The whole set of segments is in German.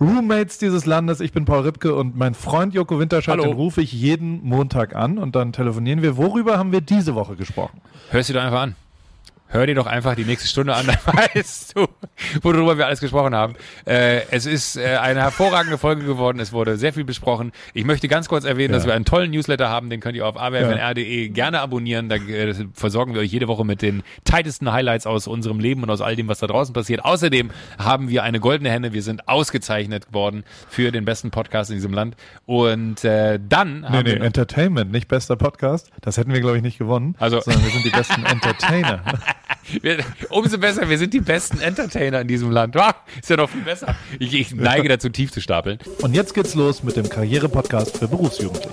Roommates dieses Landes. Ich bin Paul Ripke und mein Freund Joko Winterscheid, Hallo. den rufe ich jeden Montag an und dann telefonieren wir. Worüber haben wir diese Woche gesprochen? Hörst du doch einfach an. Hör dir doch einfach die nächste Stunde an, dann weißt du, worüber wir alles gesprochen haben. Äh, es ist äh, eine hervorragende Folge geworden. Es wurde sehr viel besprochen. Ich möchte ganz kurz erwähnen, Ja. dass wir einen tollen Newsletter haben. Den könnt ihr auf awfnr.de gerne abonnieren. Da äh, versorgen wir euch jede Woche mit den tightesten Highlights aus unserem Leben und aus all dem, was da draußen passiert. Außerdem haben wir eine goldene Henne. Wir sind ausgezeichnet worden für den besten Podcast in diesem Land. Und äh, dann Nee, haben nee, wir Entertainment, nicht bester Podcast. Das hätten wir, glaube ich, nicht gewonnen. Also- sondern wir sind die besten Entertainer. Wir, umso besser, wir sind die besten Entertainer in diesem Land. Ah, ist ja noch viel besser. Ich, ich neige dazu, tief zu stapeln. Und jetzt geht's los mit dem Karriere-Podcast für Berufsjugendliche.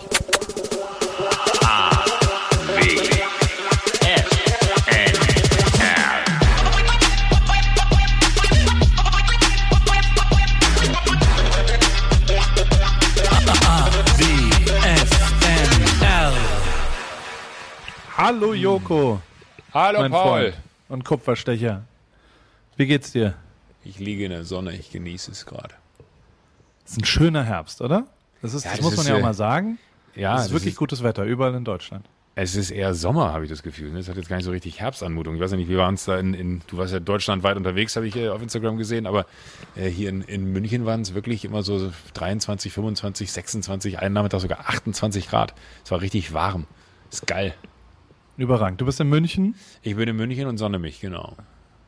Hallo Joko, Hallo mein Paul. Freund und Kupferstecher. Wie geht's dir? Ich liege in der Sonne, ich genieße es gerade. Es ist ein schöner Herbst, oder? Das, ist, Ja, das, das muss man ist, ja auch äh, mal sagen. Ja, es ist wirklich gutes Wetter, überall in Deutschland. Es ist eher Sommer, habe ich das Gefühl. ne? Es hat jetzt gar nicht so richtig Herbstanmutung. Ich weiß ja nicht, wir waren es da in, in, du warst ja deutschlandweit unterwegs, habe ich äh, auf Instagram gesehen, aber äh, hier in, in München waren es wirklich immer so 23, 25, 26, einen Nachmittag sogar 28 Grad. Es war richtig warm. Ist geil. Überragend. Du bist in München Ich bin in München und sonne mich, genau.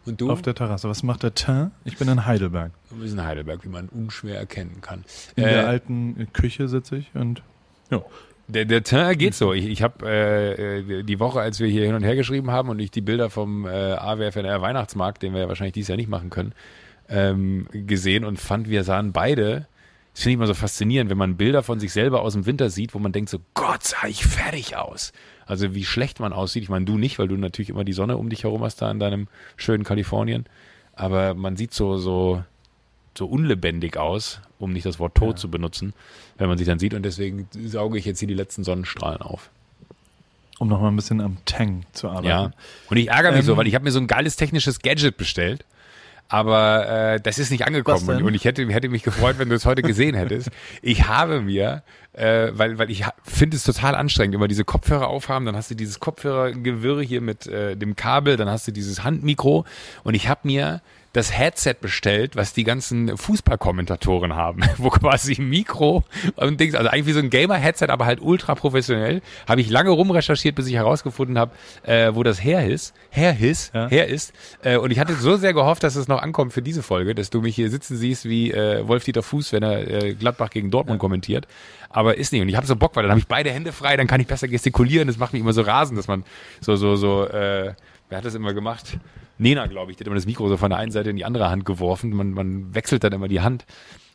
Und du? auf der Terrasse. Was macht der Teint? Ich bin in Heidelberg. Du bist in Heidelberg, wie man unschwer erkennen kann. In Äh, der alten Küche sitze ich und ja. Der, der Teint geht so. Ich, ich habe äh, die Woche, als wir hier hin und her geschrieben haben und ich die Bilder vom äh, AWFNR Weihnachtsmarkt, den wir ja wahrscheinlich dieses Jahr nicht machen können, ähm, gesehen und fand, wir sahen beide. Das finde ich immer so faszinierend, wenn man Bilder von sich selber aus dem Winter sieht, wo man denkt so, Gott, sah ich fertig aus. Also wie schlecht man aussieht. Ich meine, du nicht, weil du natürlich immer die Sonne um dich herum hast da in deinem schönen Kalifornien. Aber man sieht so, so, so unlebendig aus, um nicht das Wort tot zu benutzen, wenn man sich dann sieht. Und deswegen sauge ich jetzt hier die letzten Sonnenstrahlen auf. um noch mal ein bisschen am Tang zu arbeiten. Ja. Und ich ärgere mich Ähm, so, weil ich habe mir so ein geiles technisches Gadget bestellt. Aber äh, das ist nicht angekommen. Und, und ich hätte, hätte mich gefreut, wenn du es heute gesehen hättest. Ich habe mir, äh, weil, weil ich finde es total anstrengend, immer diese Kopfhörer aufhaben, dann hast du dieses Kopfhörergewirr hier mit äh, dem Kabel, dann hast du dieses Handmikro. Und ich habe mir das Headset bestellt, was die ganzen Fußballkommentatoren haben, wo quasi Mikro und Dings, also eigentlich wie so ein Gamer-Headset, aber halt ultra professionell. Habe ich lange rumrecherchiert, bis ich herausgefunden habe, äh, wo das her ist, her ist, Ja. her ist. Äh, und ich hatte so sehr gehofft, dass es noch ankommt für diese Folge, dass du mich hier sitzen siehst wie äh, Wolf-Dieter Fuß, wenn er äh, Gladbach gegen Dortmund kommentiert. Aber ist nicht. Und ich habe so Bock, weil dann habe ich beide Hände frei, dann kann ich besser gestikulieren. Das macht mich immer so rasend, dass man so, so, so, äh, wer hat das immer gemacht? Nena, glaube ich, die hat immer das Mikro so von der einen Seite in die andere Hand geworfen. Man, man wechselt dann immer die Hand.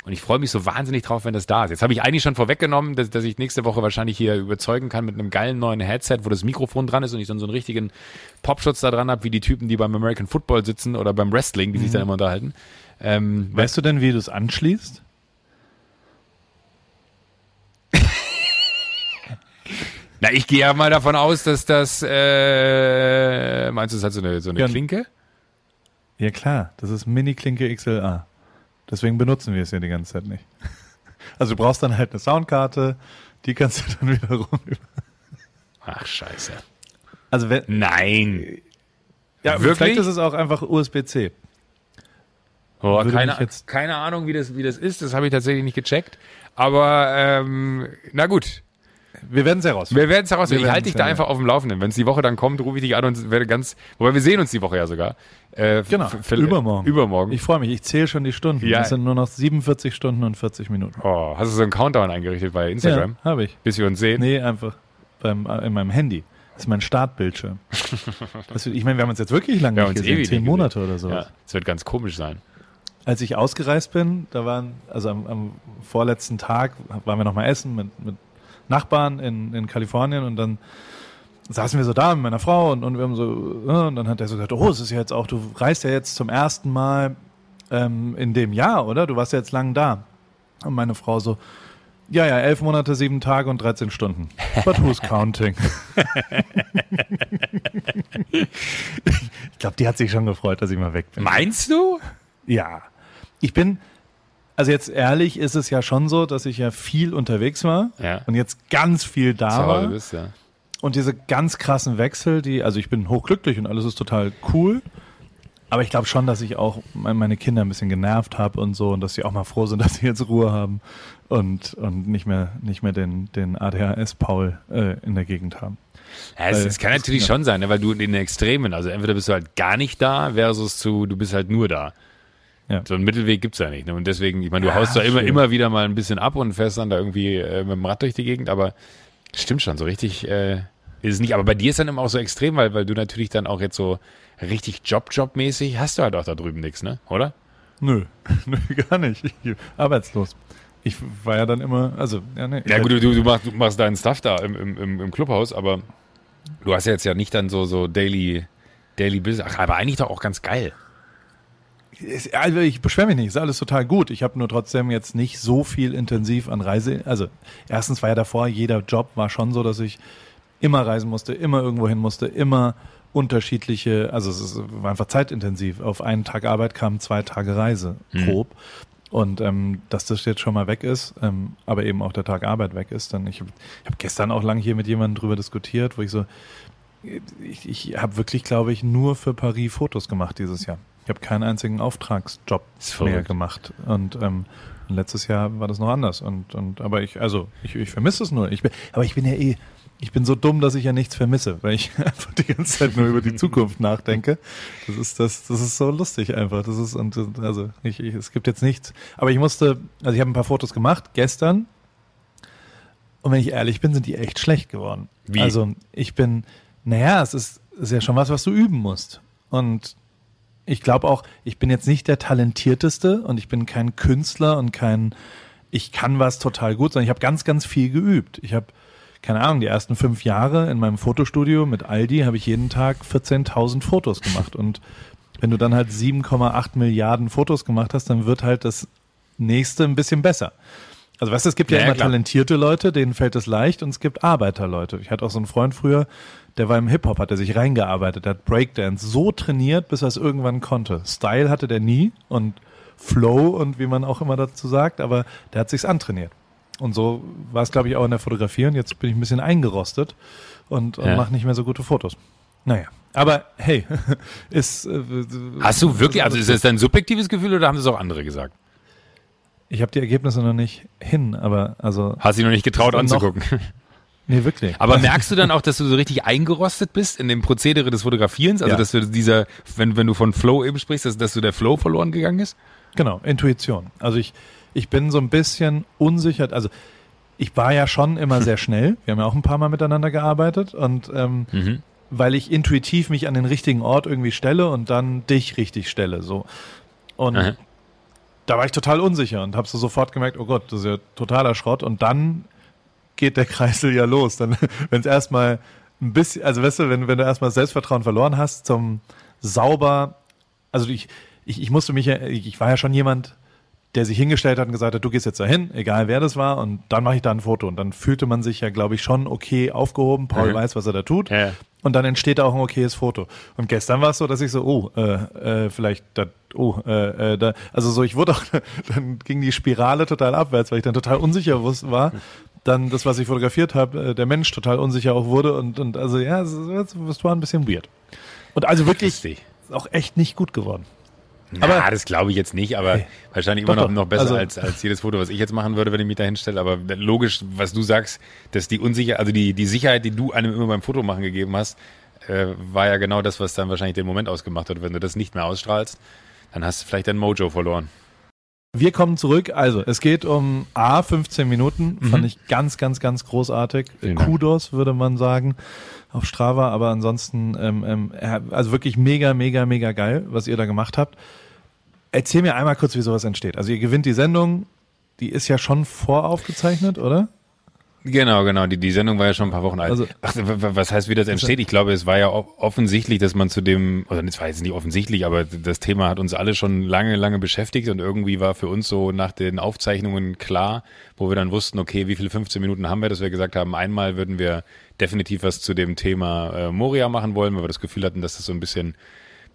Und ich freue mich so wahnsinnig drauf, wenn das da ist. Jetzt habe ich eigentlich schon vorweggenommen, dass, dass ich nächste Woche wahrscheinlich hier überzeugen kann mit einem geilen neuen Headset, wo das Mikrofon dran ist und ich dann so einen richtigen Popschutz da dran habe, wie die Typen, die beim American Football sitzen oder beim Wrestling, die sich dann immer unterhalten. Ähm, Weißt du denn, wie du es anschließt? Na, ich gehe ja mal davon aus, dass das, äh, meinst du, es hat so eine, so eine Ja. Klinke? Ja klar, das ist Mini-Klinke XLA. Deswegen benutzen wir es ja die ganze Zeit nicht. Also du brauchst dann halt eine Soundkarte, die kannst du dann wiederum. Ach, scheiße. Also wenn, Nein. ja, wirklich? vielleicht ist es auch einfach USB-C. Oh, keine, keine Ahnung, wie das, wie das ist. Das habe ich tatsächlich nicht gecheckt. Aber, ähm, na gut. Wir werden es herausfinden. Wir werden es herausfinden. Wir Ich halte dich da einfach auf dem Laufenden. Wenn es die Woche dann kommt, rufe ich dich an und werde ganz, wobei wir sehen uns die Woche ja sogar. Äh, Genau, übermorgen. Übermorgen. Ich freue mich, ich zähle schon die Stunden. Ja. Es sind nur noch 47 Stunden und 40 Minuten. oh, hast du so einen Countdown eingerichtet bei Instagram? Ja, habe ich. Bis wir uns sehen? Nee, einfach beim, äh, in meinem Handy. Das ist mein Startbildschirm. Das, ich meine, wir haben uns jetzt wirklich lange Wir nicht uns gesehen. ewig Zehn Monate gesehen. oder sowas. Ja, es wird ganz komisch sein. Als ich ausgereist bin, da waren, also am, am vorletzten Tag waren wir noch mal essen mit, mit Nachbarn in, in Kalifornien und dann saßen wir so da mit meiner Frau und, und wir haben so, äh, und dann hat er so gesagt, oh, es ist ja jetzt auch, du reist ja jetzt zum ersten Mal ähm, in dem Jahr, oder? Du warst ja jetzt lang da. Und meine Frau so, ja, ja, elf Monate, sieben Tage und 13 Stunden. But who's counting? ich glaube, die hat sich schon gefreut, dass ich mal weg bin. Meinst du? Ja. Ich bin, Also jetzt ehrlich ist es ja schon so, dass ich ja viel unterwegs war Ja. und jetzt ganz viel da Zu war. bist, ja. Und diese ganz krassen Wechsel, die, also ich bin hochglücklich und alles ist total cool. Aber ich glaube schon, dass ich auch me- meine Kinder ein bisschen genervt habe und so und dass sie auch mal froh sind, dass sie jetzt Ruhe haben und, und nicht mehr, nicht mehr den, den ADHS-Paul äh, in der Gegend haben. Ja, es, Weil- es kann natürlich schon sein, ne, weil du in den Extremen, also entweder bist du halt gar nicht da versus zu, du bist halt nur da. Ja. So einen Mittelweg gibt's ja nicht. Ne? Und deswegen, ich meine, du Ja, haust da immer, immer wieder mal ein bisschen ab und fährst dann da irgendwie äh, mit dem Rad durch die Gegend, aber stimmt schon, so richtig äh, ist es nicht. Aber bei dir ist dann immer auch so extrem, weil, weil du natürlich dann auch jetzt so richtig Job-Job-mäßig hast du halt auch da drüben nichts, ne? Oder? Nö, nö, gar nicht. Ich, arbeitslos. Ich war ja dann immer, also, ja, nee. Ja gut, du, du, machst, du machst deinen Stuff da im, im, im, im Clubhaus, aber du hast ja jetzt ja nicht dann so, so Daily, Daily Business. Ach, aber eigentlich doch auch ganz geil. Ist- Also ich beschwere mich nicht, ist alles total gut. Ich habe nur trotzdem jetzt nicht so viel intensiv an Reise. Also erstens war ja davor, jeder Job war schon so, dass ich immer reisen musste, immer irgendwo hin musste, immer unterschiedliche, also es ist, war einfach zeitintensiv. Auf einen Tag Arbeit kamen zwei Tage Reise, grob. Und ähm, dass das jetzt schon mal weg ist, ähm, aber eben auch der Tag Arbeit weg ist, dann ich habe ich hab gestern auch lang hier mit jemandem drüber diskutiert, wo ich so, ich, ich habe wirklich, glaube ich, nur für Paris Fotos gemacht dieses Jahr. Ich habe keinen einzigen Auftragsjob mehr gemacht. Und ähm, letztes Jahr war das noch anders. Und, und aber ich, also ich, ich vermisse es nur. Ich bin, aber ich bin ja eh, ich bin so dumm, dass ich ja nichts vermisse, weil ich einfach die ganze Zeit nur über die Zukunft nachdenke. Das ist das, das ist so lustig einfach. Das ist und und, also ich, ich, es gibt jetzt nichts. Aber ich musste, also ich habe ein paar Fotos gemacht gestern. Und wenn ich ehrlich bin, sind die echt schlecht geworden. Wie? Also ich bin, naja, es ist, ist ja schon was, was du üben musst. Und ich glaube auch, ich bin jetzt nicht der talentierteste und ich bin kein Künstler und kein, ich kann was total gut, sondern ich habe ganz, ganz viel geübt. Ich habe, keine Ahnung, die ersten fünf Jahre in meinem Fotostudio mit Aldi habe ich jeden Tag 14.000 Fotos gemacht. Und wenn du dann halt 7,8 Milliarden Fotos gemacht hast, dann wird halt das nächste ein bisschen besser. Also weißt du, es gibt ja, Ja, immer klar. talentierte Leute, denen fällt es leicht und es gibt Arbeiterleute. Ich hatte auch so einen Freund früher, der war im Hip-Hop, hat er sich reingearbeitet, hat Breakdance so trainiert, bis er es irgendwann konnte. Style hatte der nie und Flow und wie man auch immer dazu sagt, aber der hat sich's antrainiert. Und so war es, glaube ich, auch in der Fotografie und jetzt bin ich ein bisschen eingerostet und, und Ja. mache nicht mehr so gute Fotos. Naja, aber hey, ist... Äh, Hast du wirklich, also alles ist das dein subjektives Gefühl oder haben das auch andere gesagt? Ich habe die Ergebnisse noch nicht hin, aber also... Hast dich noch nicht getraut dann noch- anzugucken. Nee, wirklich. Aber merkst du dann auch, dass du so richtig eingerostet bist in dem Prozedere des Fotografierens? Also, Ja. dass du dieser, wenn, wenn du von Flow eben sprichst, dass, dass du der Flow verloren gegangen ist? Genau, Intuition. Also ich, ich bin so ein bisschen unsicher. Also ich war ja schon immer sehr schnell. Wir haben ja auch ein paar Mal miteinander gearbeitet und ähm, Mhm. weil ich intuitiv mich an den richtigen Ort irgendwie stelle und dann dich richtig stelle. So. Und Aha. da war ich total unsicher und habe so sofort gemerkt, oh Gott, das ist ja totaler Schrott. Und dann geht der Kreisel ja los. Dann, wenn es erstmal ein bisschen, also weißt du, wenn, wenn du erstmal Selbstvertrauen verloren hast, zum sauber, also ich, ich, ich musste mich ja, ich, ich war ja schon jemand, der sich hingestellt hat und gesagt hat, du gehst jetzt dahin, egal wer das war, und dann mache ich da ein Foto. Und dann fühlte man sich ja, glaube ich, schon okay aufgehoben. Paul Mhm. weiß, was er da tut. Ja. Und dann entsteht da auch ein okayes Foto. Und gestern war es so, dass ich so, oh, äh, äh, vielleicht, da, oh, äh, äh, da, also so, ich wurde auch, dann ging die Spirale total abwärts, weil ich dann total unsicher war. Dann das, was ich fotografiert habe, äh, der Mensch total unsicher auch wurde und, und also ja, es, war ein bisschen weird. Und also wirklich auch echt nicht gut geworden. Aber Aber- das glaube ich jetzt nicht, aber Hey. wahrscheinlich Doch, immer noch, doch. noch besser Also- als, als jedes Foto, was ich jetzt machen würde, wenn ich mich da hinstelle. Aber logisch, was du sagst, dass die Unsicherheit, also die, die Sicherheit, die du einem immer beim Fotomachen gegeben hast, äh, war ja genau das, was dann wahrscheinlich den Moment ausgemacht hat. Wenn du das nicht mehr ausstrahlst, dann hast du vielleicht dein Mojo verloren. Wir kommen zurück. Also, es geht um A, 15 Minuten. Fand ich ganz, ganz, ganz großartig. Mhm. Vielen Dank. Kudos, würde man sagen, auf Strava. Aber ansonsten, ähm, ähm, also wirklich mega, mega, mega geil, was ihr da gemacht habt. Erzähl mir einmal kurz, wie sowas entsteht. Also, ihr gewinnt die Sendung. Die ist ja schon voraufgezeichnet, oder? Genau, genau. Die, die Sendung war ja schon ein paar Wochen alt. Also- Ach, was heißt, wie das entsteht? Ich glaube, es war ja offensichtlich, dass man zu dem, oder es war jetzt nicht offensichtlich, aber das Thema hat uns alle schon lange, lange beschäftigt und irgendwie war für uns so nach den Aufzeichnungen klar, wo wir dann wussten, okay, wie viele 15 Minuten haben wir, dass wir gesagt haben, einmal würden wir definitiv was zu dem Thema äh, Moria machen wollen, weil wir das Gefühl hatten, dass das so ein bisschen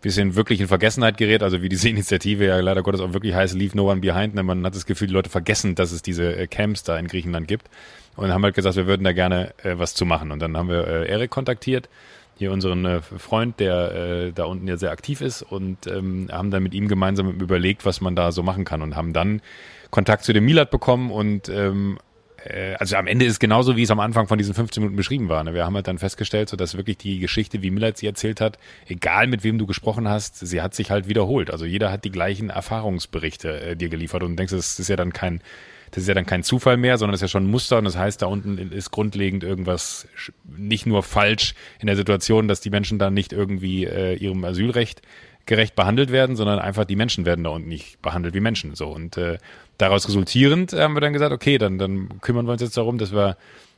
bisschen wirklich in Vergessenheit gerät, also wie diese Initiative ja leider Gottes auch wirklich heißt, Leave No One Behind. Ne? Man hat das Gefühl, die Leute vergessen, dass es diese äh, Camps da in Griechenland gibt und haben halt gesagt, wir würden da gerne äh, was zu machen. Und dann haben wir äh, Erik kontaktiert, hier unseren äh, Freund, der äh, da unten ja sehr aktiv ist und ähm, haben dann mit ihm gemeinsam überlegt, was man da so machen kann und haben dann Kontakt zu dem Milat bekommen und ähm, äh, also am Ende ist genauso, wie es am Anfang von diesen 15 Minuten beschrieben war. Ne? Wir haben halt dann festgestellt, so dass wirklich die Geschichte, wie Millard sie erzählt hat, egal mit wem du gesprochen hast, sie hat sich halt wiederholt. Also jeder hat die gleichen Erfahrungsberichte äh, dir geliefert und du denkst, das ist ja dann kein, das ist ja dann kein Zufall mehr, sondern das ist ja schon ein Muster und das heißt, da unten ist grundlegend irgendwas nicht nur falsch in der Situation, dass die Menschen dann nicht irgendwie äh, ihrem Asylrecht gerecht behandelt werden, sondern einfach die Menschen werden da unten nicht behandelt wie Menschen. So und äh, daraus resultierend haben wir dann gesagt, okay, dann, dann kümmern wir uns jetzt darum, dass wir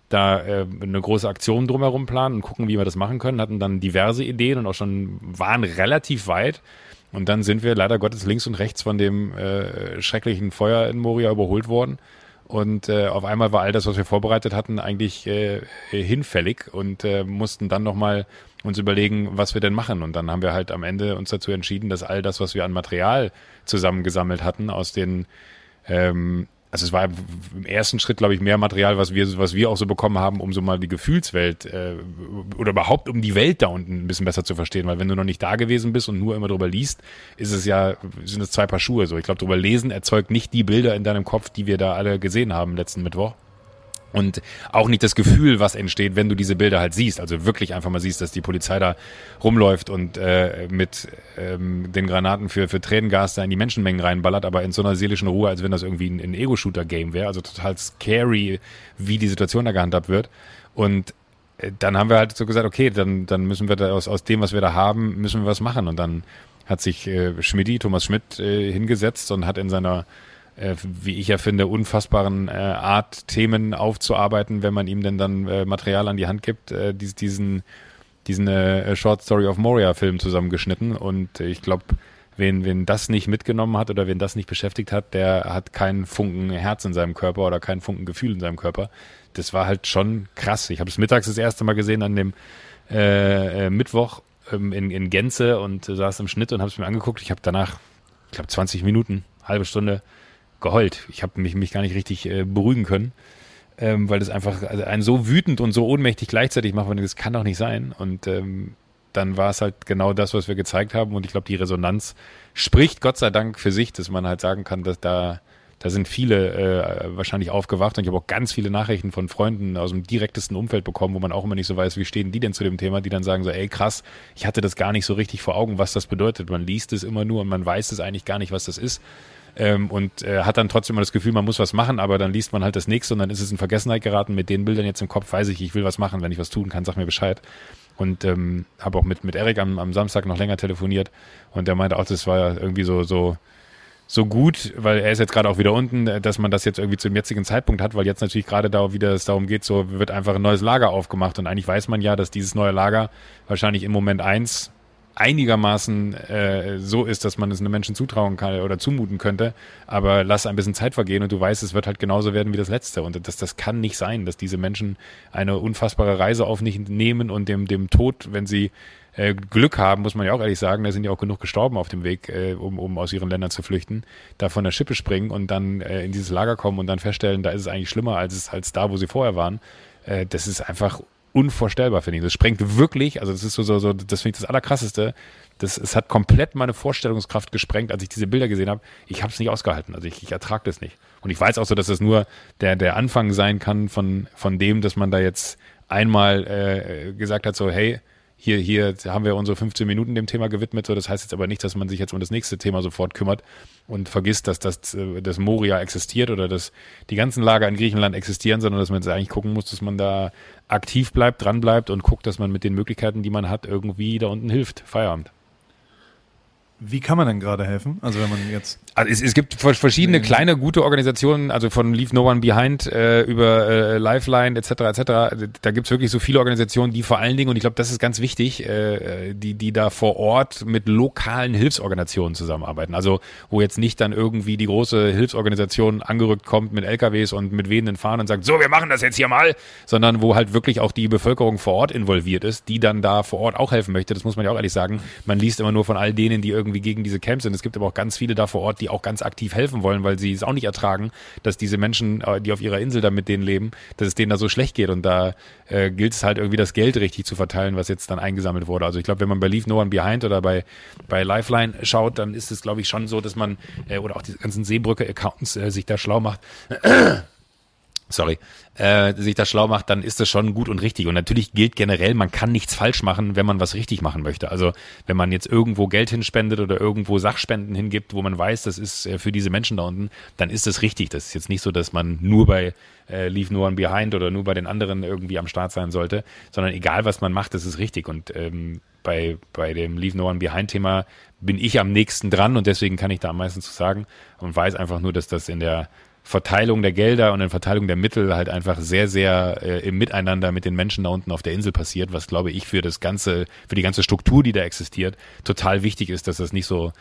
da äh, eine große Aktion drumherum planen und gucken, wie wir das machen können. Hatten dann diverse Ideen und auch schon waren relativ weit. Und dann sind wir leider Gottes links und rechts von dem äh, schrecklichen Feuer in Moria überholt worden. Und äh, auf einmal war all das, was wir vorbereitet hatten, eigentlich äh, hinfällig und äh, mussten dann nochmal uns überlegen, was wir denn machen. Und dann haben wir halt am Ende uns dazu entschieden, dass all das, was wir an Material zusammengesammelt hatten aus den ähm, also es war im ersten Schritt, glaube ich, mehr Material, was wir, was wir auch so bekommen haben, um so mal die Gefühlswelt äh, oder überhaupt um die Welt da unten ein bisschen besser zu verstehen. Weil wenn du noch nicht da gewesen bist und nur immer drüber liest, ist es ja, sind es zwei Paar Schuhe. So, ich glaube, drüber lesen erzeugt nicht die Bilder in deinem Kopf, die wir da alle gesehen haben letzten Mittwoch und auch nicht das Gefühl, was entsteht, wenn du diese Bilder halt siehst. Also wirklich einfach mal siehst, dass die Polizei da rumläuft und äh, mit ähm, den Granaten für, für Tränengas da in die Menschenmengen reinballert, aber in so einer seelischen Ruhe, als wenn das irgendwie ein, ein Ego-Shooter-Game wäre. Also total scary, wie die Situation da gehandhabt wird. Und äh, dann haben wir halt so gesagt, okay, dann, dann müssen wir da aus, aus dem, was wir da haben, müssen wir was machen. Und dann hat sich äh, Schmidti, Thomas Schmidt, äh, hingesetzt und hat in seiner äh, wie ich ja finde, unfassbaren äh, Art, Themen aufzuarbeiten, wenn man ihm denn dann äh, Material an die Hand gibt, äh, dies, diesen, diesen äh, Short Story of Moria Film zusammengeschnitten. Und ich glaube, wen, wen das nicht mitgenommen hat oder wen das nicht beschäftigt hat, der hat keinen Funken Herz in seinem Körper oder keinen Funken Gefühl in seinem Körper. Das war halt schon krass. Ich habe es mittags das erste Mal gesehen an dem äh, äh, Mittwoch ähm, in, in Gänze und äh, saß im Schnitt und habe es mir angeguckt. Ich habe danach, ich glaube, 20 Minuten, halbe Stunde geheult. Ich habe mich, mich gar nicht richtig äh, beruhigen können, ähm, weil das einfach also einen so wütend und so ohnmächtig gleichzeitig macht, weil das kann doch nicht sein. Und ähm, dann war es halt genau das, was wir gezeigt haben. Und ich glaube, die Resonanz spricht Gott sei Dank für sich, dass man halt sagen kann, dass da da sind viele äh, wahrscheinlich aufgewacht und ich habe auch ganz viele Nachrichten von Freunden aus dem direktesten Umfeld bekommen, wo man auch immer nicht so weiß, wie stehen die denn zu dem Thema, die dann sagen so, ey krass, ich hatte das gar nicht so richtig vor Augen, was das bedeutet. Man liest es immer nur und man weiß es eigentlich gar nicht, was das ist ähm, und äh, hat dann trotzdem mal das Gefühl, man muss was machen, aber dann liest man halt das nächste und dann ist es in Vergessenheit geraten. Mit den Bildern jetzt im Kopf weiß ich, ich will was machen. Wenn ich was tun kann, sag mir Bescheid. Und ähm, habe auch mit, mit Erik am, am Samstag noch länger telefoniert und der meinte auch, das war ja irgendwie so, so, so gut, weil er ist jetzt gerade auch wieder unten, dass man das jetzt irgendwie zum jetzigen Zeitpunkt hat, weil jetzt natürlich gerade da wieder es darum geht, so wird einfach ein neues Lager aufgemacht und eigentlich weiß man ja, dass dieses neue Lager wahrscheinlich im Moment eins einigermaßen äh, so ist, dass man es einem Menschen zutrauen kann oder zumuten könnte, aber lass ein bisschen Zeit vergehen und du weißt, es wird halt genauso werden wie das letzte und das, das kann nicht sein, dass diese Menschen eine unfassbare Reise auf nicht nehmen und dem, dem Tod, wenn sie äh, Glück haben, muss man ja auch ehrlich sagen, da sind ja auch genug gestorben auf dem Weg, äh, um, um aus ihren Ländern zu flüchten, da von der Schippe springen und dann äh, in dieses Lager kommen und dann feststellen, da ist es eigentlich schlimmer als als da, wo sie vorher waren. Äh, das ist einfach unvorstellbar, finde ich. Das sprengt wirklich, also das ist so, so, so das finde ich das Allerkrasseste. Das, es hat komplett meine Vorstellungskraft gesprengt, als ich diese Bilder gesehen habe. Ich habe es nicht ausgehalten. Also ich, ich ertrage das nicht. Und ich weiß auch so, dass das nur der, der Anfang sein kann von, von dem, dass man da jetzt einmal äh, gesagt hat, so, hey, hier, hier haben wir unsere 15 Minuten dem Thema gewidmet. So, das heißt jetzt aber nicht, dass man sich jetzt um das nächste Thema sofort kümmert und vergisst, dass das, äh, das Moria existiert oder dass die ganzen Lager in Griechenland existieren, sondern dass man jetzt eigentlich gucken muss, dass man da aktiv bleibt, dran bleibt und guckt, dass man mit den Möglichkeiten, die man hat, irgendwie da unten hilft. Feierabend. Wie kann man denn gerade helfen? Also wenn man jetzt. Also es, es gibt verschiedene kleine gute Organisationen, also von Leave No One Behind äh, über äh, Lifeline etc. etc. Da gibt's wirklich so viele Organisationen, die vor allen Dingen, und ich glaube, das ist ganz wichtig, äh, die, die da vor Ort mit lokalen Hilfsorganisationen zusammenarbeiten. Also wo jetzt nicht dann irgendwie die große Hilfsorganisation angerückt kommt mit LKWs und mit wehenden Fahnen und sagt, so, wir machen das jetzt hier mal, sondern wo halt wirklich auch die Bevölkerung vor Ort involviert ist, die dann da vor Ort auch helfen möchte. Das muss man ja auch ehrlich sagen. Man liest immer nur von all denen, die irgendwie irgendwie gegen diese Camps sind. Es gibt aber auch ganz viele da vor Ort, die auch ganz aktiv helfen wollen, weil sie es auch nicht ertragen, dass diese Menschen, äh, die auf ihrer Insel da mit denen leben, dass es denen da so schlecht geht. Und da äh, gilt es halt irgendwie das Geld richtig zu verteilen, was jetzt dann eingesammelt wurde. Also ich glaube, wenn man bei Leave No One Behind oder bei, bei Lifeline schaut, dann ist es, glaube ich, schon so, dass man, äh, oder auch die ganzen Seebrücke-Accounts äh, sich da schlau macht sorry, äh, sich das schlau macht, dann ist das schon gut und richtig. Und natürlich gilt generell, man kann nichts falsch machen, wenn man was richtig machen möchte. Also wenn man jetzt irgendwo Geld hinspendet oder irgendwo Sachspenden hingibt, wo man weiß, das ist äh, für diese Menschen da unten, dann ist das richtig. Das ist jetzt nicht so, dass man nur bei äh, Leave No One Behind oder nur bei den anderen irgendwie am Start sein sollte, sondern egal, was man macht, das ist richtig. Und ähm, bei, bei dem Leave No One Behind Thema bin ich am nächsten dran und deswegen kann ich da am meisten zu sagen und weiß einfach nur, dass das in der Verteilung der Gelder und in Verteilung der Mittel halt einfach sehr, sehr äh, im Miteinander mit den Menschen da unten auf der Insel passiert, was glaube ich für das ganze, für die ganze Struktur, die da existiert, total wichtig ist, dass das nicht so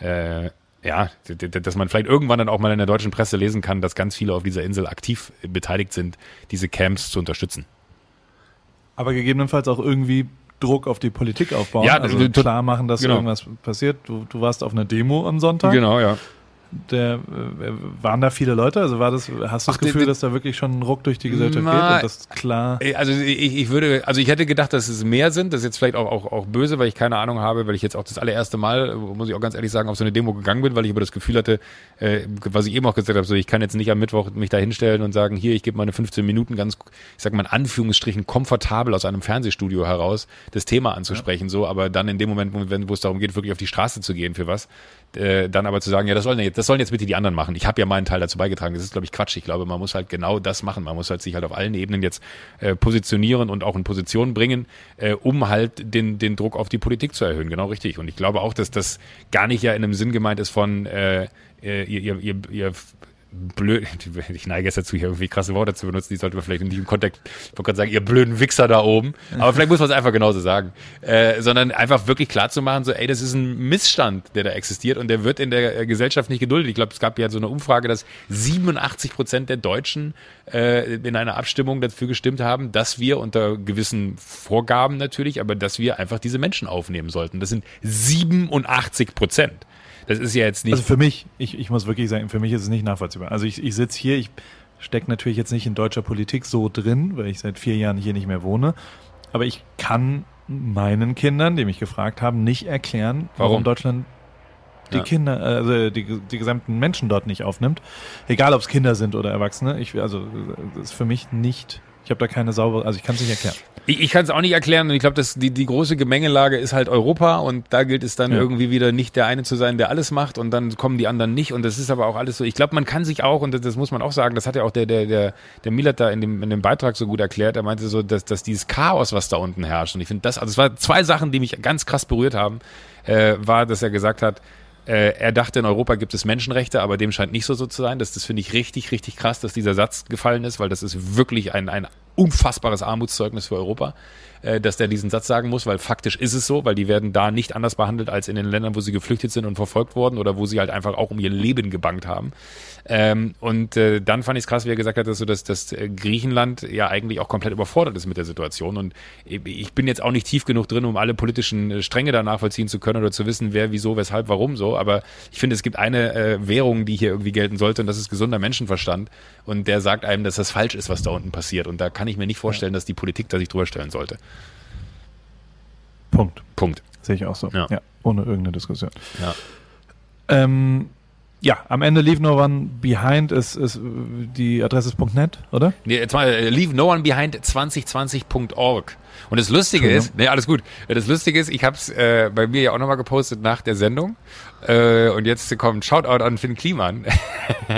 äh, ja, dass man vielleicht irgendwann dann auch mal in der deutschen Presse lesen kann, dass ganz viele auf dieser Insel aktiv beteiligt sind, diese Camps zu unterstützen. Aber gegebenenfalls auch irgendwie Druck auf die Politik aufbauen, ja, also klar machen, dass genau. irgendwas passiert. Du, du warst auf einer Demo am Sonntag. Genau, ja der, äh, waren da viele Leute? Also war das, hast du das Ach, Gefühl, dass da wirklich schon ein Ruck durch die Gesellschaft na, geht und das klar? Also ich, ich würde, also ich hätte gedacht, dass es mehr sind. Das ist jetzt vielleicht auch, auch, auch böse, weil ich keine Ahnung habe, weil ich jetzt auch das allererste Mal, muss ich auch ganz ehrlich sagen, auf so eine Demo gegangen bin, weil ich aber das Gefühl hatte, äh, was ich eben auch gesagt habe, so ich kann jetzt nicht am Mittwoch mich da hinstellen und sagen, hier, ich gebe meine 15 Minuten ganz, ich sag mal in Anführungsstrichen, komfortabel aus einem Fernsehstudio heraus, das Thema anzusprechen, ja. so, aber dann in dem Moment, wo es darum geht, wirklich auf die Straße zu gehen für was, äh, dann aber zu sagen, ja, das sollen jetzt, das sollen jetzt bitte die anderen machen. Ich habe ja meinen Teil dazu beigetragen. Das ist, glaube ich, Quatsch. Ich glaube, man muss halt genau das machen. Man muss halt sich halt auf allen Ebenen jetzt äh, positionieren und auch in Position bringen, äh, um halt den, den Druck auf die Politik zu erhöhen. Genau richtig. Und ich glaube auch, dass das gar nicht ja in einem Sinn gemeint ist von äh, äh ihr, ihr, ihr, ihr blöd, ich neige jetzt dazu, hier irgendwie krasse Worte zu benutzen, die sollte man vielleicht in diesem Kontext, ich wollte gerade sagen, ihr blöden Wichser da oben, aber vielleicht muss man es einfach genauso sagen, äh, sondern einfach wirklich klar zu machen, so, ey, das ist ein Missstand, der da existiert und der wird in der äh, Gesellschaft nicht geduldet. Ich glaube, es gab ja so eine Umfrage, dass 87 Prozent der Deutschen äh, in einer Abstimmung dafür gestimmt haben, dass wir unter gewissen Vorgaben natürlich, aber dass wir einfach diese Menschen aufnehmen sollten. Das sind 87 Prozent. Das ist ja jetzt nicht. Also für mich, ich, ich muss wirklich sagen, für mich ist es nicht nachvollziehbar. Also ich, ich sitze hier, ich stecke natürlich jetzt nicht in deutscher Politik so drin, weil ich seit vier Jahren hier nicht mehr wohne. Aber ich kann meinen Kindern, die mich gefragt haben, nicht erklären, warum, warum Deutschland die ja. Kinder, also die, die gesamten Menschen dort nicht aufnimmt. Egal ob es Kinder sind oder Erwachsene. Ich, also das ist für mich nicht ich habe da keine saubere, also ich kann es nicht erklären. Ich, ich kann es auch nicht erklären und ich glaube, dass die, die große Gemengelage ist halt Europa und da gilt es dann ja. irgendwie wieder nicht der eine zu sein, der alles macht und dann kommen die anderen nicht und das ist aber auch alles so. Ich glaube, man kann sich auch und das, das, muss man auch sagen, das hat ja auch der der der der Milat da in dem in dem Beitrag so gut erklärt. Er meinte so, dass dass dieses Chaos, was da unten herrscht und ich finde das, also es war zwei Sachen, die mich ganz krass berührt haben, äh, war, dass er gesagt hat, äh, er dachte, in Europa gibt es Menschenrechte, aber dem scheint nicht so, so zu sein. Das, das finde ich richtig, richtig krass, dass dieser Satz gefallen ist, weil das ist wirklich ein, ein unfassbares Armutszeugnis für Europa, äh, dass der diesen Satz sagen muss, weil faktisch ist es so, weil die werden da nicht anders behandelt als in den Ländern, wo sie geflüchtet sind und verfolgt wurden oder wo sie halt einfach auch um ihr Leben gebankt haben. Ähm, und äh, dann fand ich es krass, wie er gesagt hat, dass, so, dass, dass äh, Griechenland ja eigentlich auch komplett überfordert ist mit der Situation. Und ich bin jetzt auch nicht tief genug drin, um alle politischen äh, Stränge da nachvollziehen zu können oder zu wissen, wer, wieso, weshalb, warum so. Aber ich finde, es gibt eine äh, Währung, die hier irgendwie gelten sollte, und das ist gesunder Menschenverstand. Und der sagt einem, dass das falsch ist, was da unten passiert. Und da kann ich mir nicht vorstellen, dass die Politik da sich drüber stellen sollte. Punkt. Punkt. Sehe ich auch so. Ja. ja ohne irgendeine Diskussion. Ja. Ähm, Ja, am Ende leave no one behind ist, ist die Adresse ist .net, oder? Nee, jetzt mal, äh, leave no one behind 2020.org. Und das Lustige ist, nee, alles gut. Das Lustige ist, ich habe es äh, bei mir ja auch nochmal gepostet nach der Sendung. Äh, und jetzt kommt Shoutout an Finn Kliman.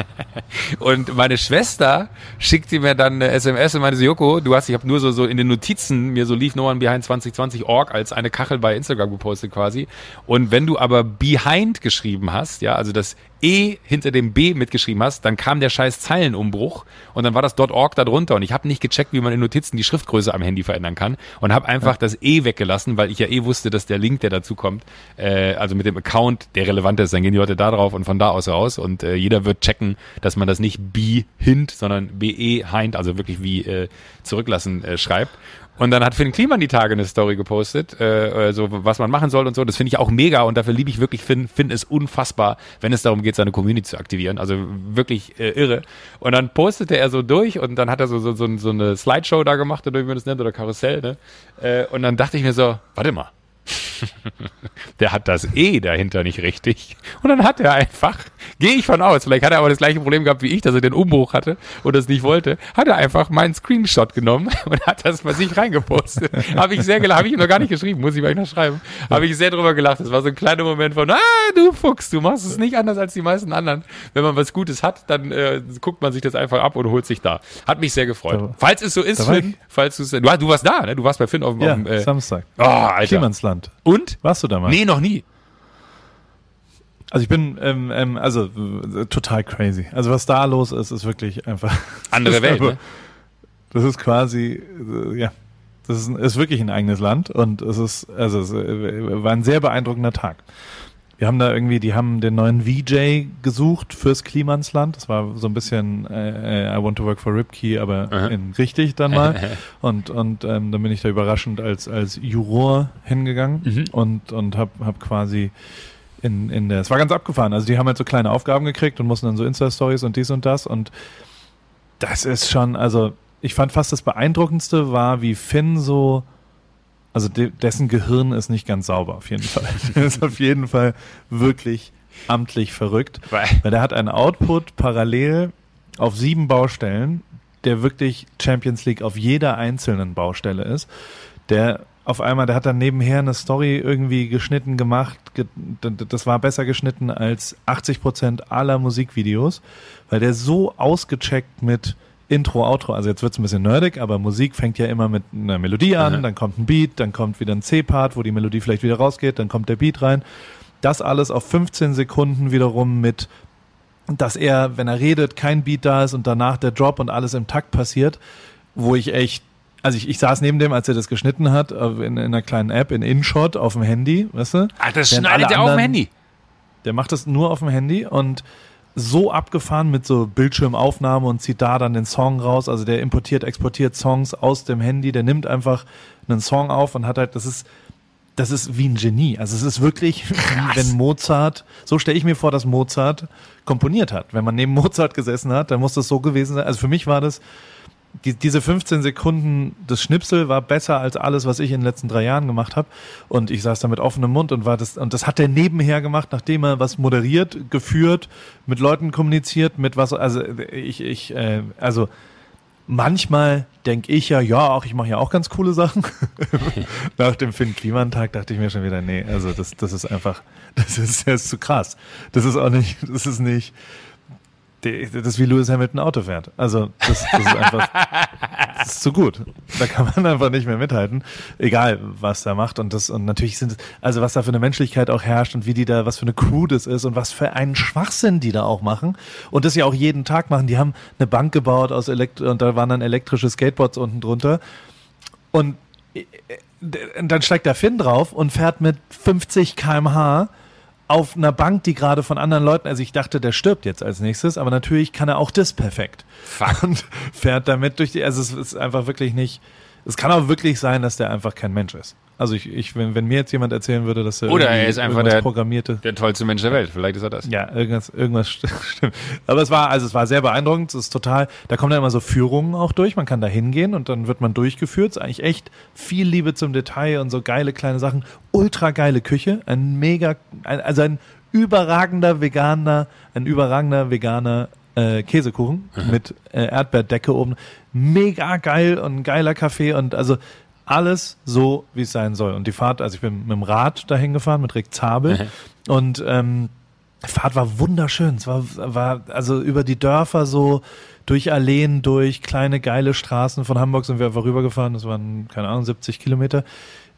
und meine Schwester schickte mir dann eine SMS und meinte so, Joko, du hast, ich habe nur so, so in den Notizen mir so Leave No One Behind 2020 Org als eine Kachel bei Instagram gepostet quasi. Und wenn du aber Behind geschrieben hast, ja, also das E hinter dem B mitgeschrieben hast, dann kam der scheiß Zeilenumbruch und dann war das .org da drunter und ich habe nicht gecheckt, wie man in Notizen die Schriftgröße am Handy verändern kann und habe einfach ja. das E weggelassen, weil ich ja eh wusste, dass der Link, der dazu kommt, äh, also mit dem Account, der relevant ist, dann gehen die Leute da drauf und von da aus raus und äh, jeder wird checken, dass man das nicht B hint, sondern BE hind, also wirklich wie äh, zurücklassen äh, schreibt. Und dann hat Finn Kliman die Tage eine Story gepostet, äh, so was man machen soll und so. Das finde ich auch mega und dafür liebe ich wirklich Finn. Finn ist unfassbar, wenn es darum geht, seine Community zu aktivieren. Also wirklich äh, irre. Und dann postete er so durch und dann hat er so, so, so, so eine Slideshow da gemacht, oder wie man das nennt, oder Karussell, ne? Äh, und dann dachte ich mir so, warte mal der hat das E dahinter nicht richtig. Und dann hat er einfach, gehe ich von aus, vielleicht hat er aber das gleiche Problem gehabt wie ich, dass er den Umbruch hatte und das nicht wollte, hat er einfach meinen Screenshot genommen und hat das bei sich reingepostet. habe ich sehr gelacht, habe ich ihm noch gar nicht geschrieben, muss ich euch noch schreiben. Habe ich sehr drüber gelacht. Das war so ein kleiner Moment von, ah, du Fuchs, du machst es nicht anders als die meisten anderen. Wenn man was Gutes hat, dann äh, guckt man sich das einfach ab und holt sich da. Hat mich sehr gefreut. Da, falls es so ist, Finn, falls du du, du warst da, ne? Du warst bei Finn auf dem, ja, auf dem äh, Samstag. Oh, Alter. Klimansland. Und? Warst du da mal? Nee, noch nie. Also ich bin, ähm, ähm, also äh, total crazy. Also was da los ist, ist wirklich einfach andere Welt. Einfach, ne? Das ist quasi, äh, ja, das ist, ist wirklich ein eigenes Land und es ist, also es äh, war ein sehr beeindruckender Tag. Wir haben da irgendwie, die haben den neuen VJ gesucht fürs Klimansland. Das war so ein bisschen äh, I want to work for Ripkey, aber Aha. in richtig dann mal. und und ähm, dann bin ich da überraschend als als Juror hingegangen mhm. und und hab hab quasi in in der, es war ganz abgefahren. Also die haben halt so kleine Aufgaben gekriegt und mussten dann so Insta Stories und dies und das und das ist schon, also ich fand fast das beeindruckendste war, wie Finn so also de dessen Gehirn ist nicht ganz sauber, auf jeden Fall. der ist auf jeden Fall wirklich amtlich verrückt. Weil, weil der hat einen Output parallel auf sieben Baustellen, der wirklich Champions League auf jeder einzelnen Baustelle ist. Der auf einmal, der hat dann nebenher eine Story irgendwie geschnitten gemacht. Das war besser geschnitten als 80 Prozent aller Musikvideos, weil der so ausgecheckt mit Intro, Outro, also jetzt wird's ein bisschen nerdig, aber Musik fängt ja immer mit einer Melodie an, mhm. dann kommt ein Beat, dann kommt wieder ein C-Part, wo die Melodie vielleicht wieder rausgeht, dann kommt der Beat rein. Das alles auf 15 Sekunden wiederum mit, dass er, wenn er redet, kein Beat da ist und danach der Drop und alles im Takt passiert, wo ich echt also ich, ich saß neben dem, als er das geschnitten hat, in, in einer kleinen App, in InShot auf dem Handy, weißt du? Ach, das schneidet er auf dem Handy. Der macht das nur auf dem Handy und so abgefahren mit so Bildschirmaufnahme und zieht da dann den Song raus. Also der importiert, exportiert Songs aus dem Handy, der nimmt einfach einen Song auf und hat halt, das ist, das ist wie ein Genie. Also es ist wirklich, wie wenn Mozart, so stelle ich mir vor, dass Mozart komponiert hat. Wenn man neben Mozart gesessen hat, dann muss das so gewesen sein. Also für mich war das, die, diese 15 Sekunden, das Schnipsel war besser als alles, was ich in den letzten drei Jahren gemacht habe. Und ich saß da mit offenem Mund und war das, und das hat er nebenher gemacht, nachdem er was moderiert, geführt, mit Leuten kommuniziert, mit was, also ich, ich, äh, also manchmal denke ich ja, ja, auch ich mache ja auch ganz coole Sachen. Nach dem Finn Klimantag dachte ich mir schon wieder, nee, also das, das ist einfach, das ist, das ist zu krass. Das ist auch nicht, das ist nicht, das ist wie Lewis Hamilton Auto fährt. Also das, das ist einfach das ist zu gut. Da kann man einfach nicht mehr mithalten, egal was er macht. Und das und natürlich sind also was da für eine Menschlichkeit auch herrscht und wie die da was für eine Crew das ist und was für einen Schwachsinn die da auch machen und das ja auch jeden Tag machen. Die haben eine Bank gebaut aus Elektro und da waren dann elektrische Skateboards unten drunter und äh, dann steigt der Finn drauf und fährt mit 50 kmh auf einer Bank, die gerade von anderen Leuten, also ich dachte, der stirbt jetzt als nächstes, aber natürlich kann er auch das perfekt. Fuck. Und fährt damit durch die, also es ist einfach wirklich nicht, es kann auch wirklich sein, dass der einfach kein Mensch ist. Also ich, ich wenn, wenn mir jetzt jemand erzählen würde, dass er oder er ist einfach der programmierte, der tollste Mensch der Welt. Vielleicht ist er das. Ja, irgendwas, irgendwas stimmt. Aber es war, also es war sehr beeindruckend. Es ist total. Da kommen dann immer so Führungen auch durch. Man kann da hingehen und dann wird man durchgeführt. Es ist eigentlich echt viel Liebe zum Detail und so geile kleine Sachen. Ultra geile Küche, ein mega, ein, also ein überragender veganer, ein überragender veganer äh, Käsekuchen mit äh, Erdbeerdecke oben. Mega geil und ein geiler Kaffee und also alles so, wie es sein soll. Und die Fahrt, also ich bin mit dem Rad dahin gefahren, mit Rick Zabel. und ähm, die Fahrt war wunderschön. Es war, war also über die Dörfer so, durch Alleen, durch kleine geile Straßen von Hamburg sind wir einfach rübergefahren. Das waren, keine Ahnung, 70 Kilometer.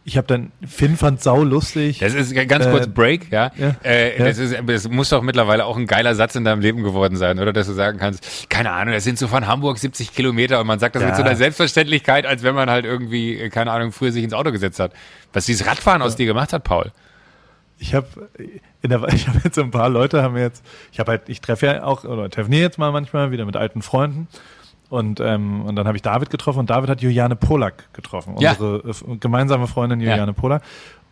Ich habe dann, Finn fand sau lustig. Das ist ganz kurz Äh, Break, ja. ja, äh, ja. Das, ist, das muss doch mittlerweile auch ein geiler Satz in deinem Leben geworden sein, oder? Dass du sagen kannst, keine Ahnung, das sind so von Hamburg 70 Kilometer und man sagt das Ja. mit so einer Selbstverständlichkeit, als wenn man halt irgendwie, äh, keine Ahnung, früher sich ins Auto gesetzt hat. Was dieses Radfahren aus dir gemacht hat, Paul. Ich habe in der ich habe jetzt ein paar Leute haben jetzt ich habe halt ich treffe ja auch oder telefoniere jetzt mal manchmal wieder mit alten Freunden und ähm, und dann habe ich David getroffen und David hat Juliane Polak getroffen Ja. unsere äh, gemeinsame Freundin Juliane Polak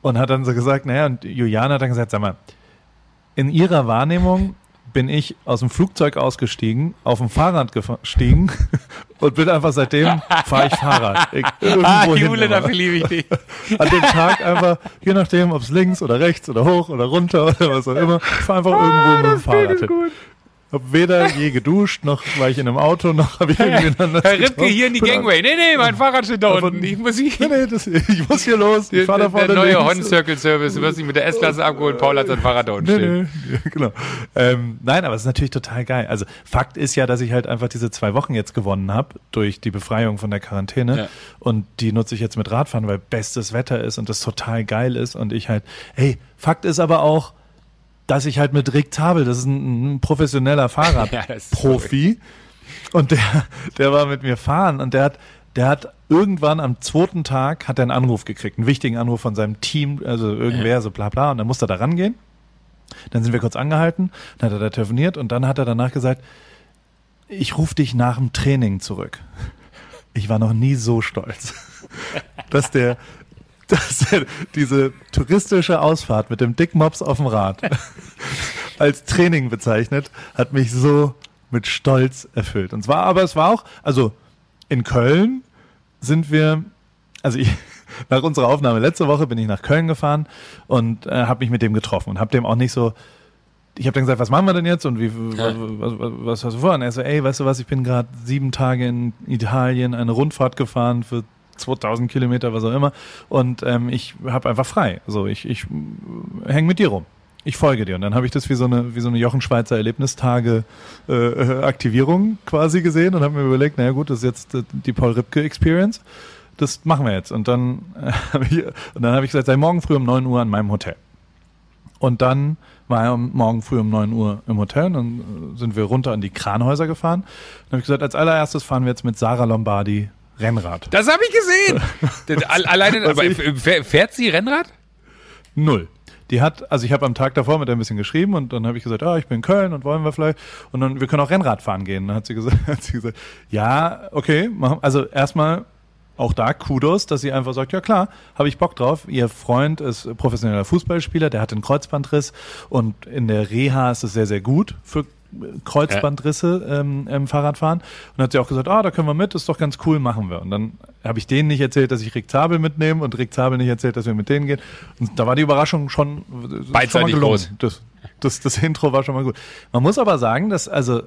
und hat dann so gesagt naja und Juliane hat dann gesagt sag mal in ihrer Wahrnehmung bin ich aus dem Flugzeug ausgestiegen, auf dem Fahrrad gestiegen und bin einfach seitdem fahre ich Fahrrad. Ich, Ah, Jule, dafür liebe ich dich. an dem Tag einfach, je nachdem, ob es links oder rechts oder hoch oder runter oder was auch immer, ich fahre einfach irgendwo mit dem Fahrrad hin. Hab weder je geduscht, noch war ich in einem Auto, noch habe ich irgendwie Herr Ripke, getroffen. hier in die Gangway. Nee, nee, mein Fahrrad steht da unten. Ich muss hier. Nee, nee, das, ich muss hier los. Ich Der, fahr da der, vorne der neue. Hon Circle Service. Du wirst dich mit der S-Klasse abgeholt. Paul hat sein Fahrrad da unten Nee, stehen. nee, genau. Ähm, nein, aber es ist natürlich total geil. Also Fakt ist ja, dass ich halt einfach diese zwei Wochen jetzt gewonnen habe durch die Befreiung von der Quarantäne. Ja. Und die nutze ich jetzt mit Radfahren, weil bestes Wetter ist und das total geil ist. Und ich halt, hey, Fakt ist aber auch, dass ich halt mit Rick Zabel, das ist ein, ein professioneller Ja, Fahrradprofi. und der, der war mit mir fahren und der hat, der hat irgendwann am zweiten Tag hat er einen Anruf gekriegt, einen wichtigen Anruf von seinem Team, also irgendwer, so bla bla, und dann musste er da rangehen. Dann sind wir kurz angehalten, dann hat er da telefoniert und dann hat er danach gesagt, ich rufe dich nach dem Training zurück. Ich war noch nie so stolz, dass der, dass diese touristische Ausfahrt mit dem Dickmops auf dem Rad als Training bezeichnet, hat mich so mit Stolz erfüllt. Und zwar, aber es war auch, also in Köln sind wir, also ich, nach unserer Aufnahme letzte Woche bin ich nach Köln gefahren und äh, habe mich mit dem getroffen und habe dem auch nicht so, ich habe dann gesagt, was machen wir denn jetzt und wie, was, was, was hast du vor? Und er so, ey, weißt du was, ich bin gerade sieben Tage in Italien eine Rundfahrt gefahren für 2000 Kilometer, was auch immer und ähm, ich habe einfach frei. So, ich, ich häng mit dir rum. Ich folge dir. Und dann habe ich das wie so eine, wie so eine Jochen Schweizer Erlebnistage äh, äh, quasi gesehen und habe mir überlegt, naja gut, das ist jetzt äh, die Paul Ripke Experience. Das machen wir jetzt. Und dann äh, habe ich, habe ich gesagt, sei morgen früh um 9 Uhr an meinem Hotel. Und dann war er morgen früh um 9 Uhr im Hotel. Und dann äh, sind wir runter an die Kranhäuser gefahren. Dann habe ich gesagt, als allererstes fahren wir jetzt mit Sarah Lombardi Rennrad. Das habe ich gesehen. Alleine, aber ich- f- fährt sie Rennrad? Null. Die hat, also ich habe am Tag davor mit ihr ein bisschen geschrieben und dann habe ich gesagt, ah, ich bin in Köln und wollen wir vielleicht und dann wir können auch Rennrad fahren gehen. Dann hat sie gesagt, hat sie gesagt, ja, okay, machen. Also erstmal auch da Kudos, dass sie einfach sagt, ja klar, habe ich Bock drauf. Ihr Freund ist professioneller Fußballspieler, der hat einen Kreuzbandriss und in der Reha ist es sehr sehr gut für Kreuzbandrisse ähm, im Fahrradfahren. Und hat sie auch gesagt, ah, da können wir mit, ist doch ganz cool, machen wir. Und dann habe ich denen nicht erzählt, dass ich Rick Zabel mitnehme und Rick Zabel nicht erzählt, dass wir mit denen gehen. Und da war die Überraschung schon, schon mal gelungen. groß. Das, das, das Intro war schon mal gut. Man muss aber sagen, dass, also,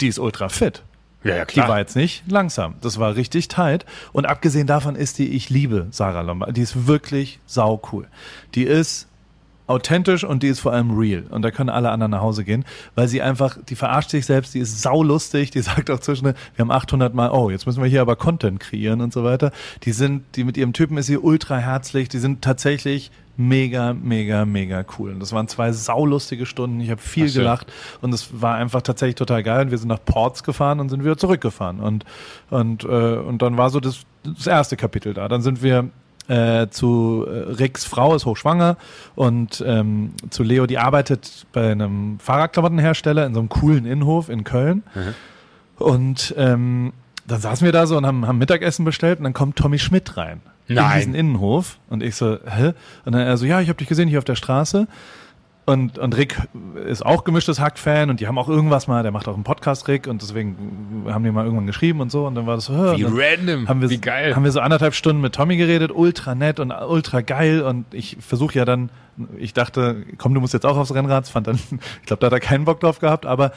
die ist ultra fit. Ja, ja, Die war jetzt nicht langsam. Das war richtig tight. Und abgesehen davon ist die, ich liebe Sarah Lombard. Die ist wirklich sau cool. Die ist authentisch und die ist vor allem real. Und da können alle anderen nach Hause gehen, weil sie einfach, die verarscht sich selbst, die ist saulustig, die sagt auch zwischen, wir haben 800 Mal, oh, jetzt müssen wir hier aber Content kreieren und so weiter. Die sind, die mit ihrem Typen ist sie ultra herzlich, die sind tatsächlich mega, mega, mega cool. Und das waren zwei saulustige Stunden. Ich habe viel Ach gelacht und es war einfach tatsächlich total geil. Und wir sind nach Ports gefahren und sind wieder zurückgefahren. Und, und, äh, und dann war so das, das erste Kapitel da. Dann sind wir äh, zu äh, Ricks Frau ist hochschwanger und ähm, zu Leo, die arbeitet bei einem Fahrradklamottenhersteller in so einem coolen Innenhof in Köln. Und ähm, dann saßen wir da so und haben, haben Mittagessen bestellt und dann kommt Tommy Schmidt rein. In Nein. diesen Innenhof. Und ich so, hä? Und dann er so, ja, ich habe dich gesehen hier auf der Straße. Und, und Rick ist auch gemischtes Hack-Fan und die haben auch irgendwas mal, der macht auch einen Podcast, Rick, und deswegen haben die mal irgendwann geschrieben und so. Und dann war das so, Wie random. haben wir, Wie geil. haben wir so anderthalb Stunden mit Tommy geredet, ultra nett und ultra geil. Und ich versuche ja dann, ich dachte, komm, du musst jetzt auch aufs Rennrad. Fand dann, ich glaube, da hat er keinen Bock drauf gehabt, aber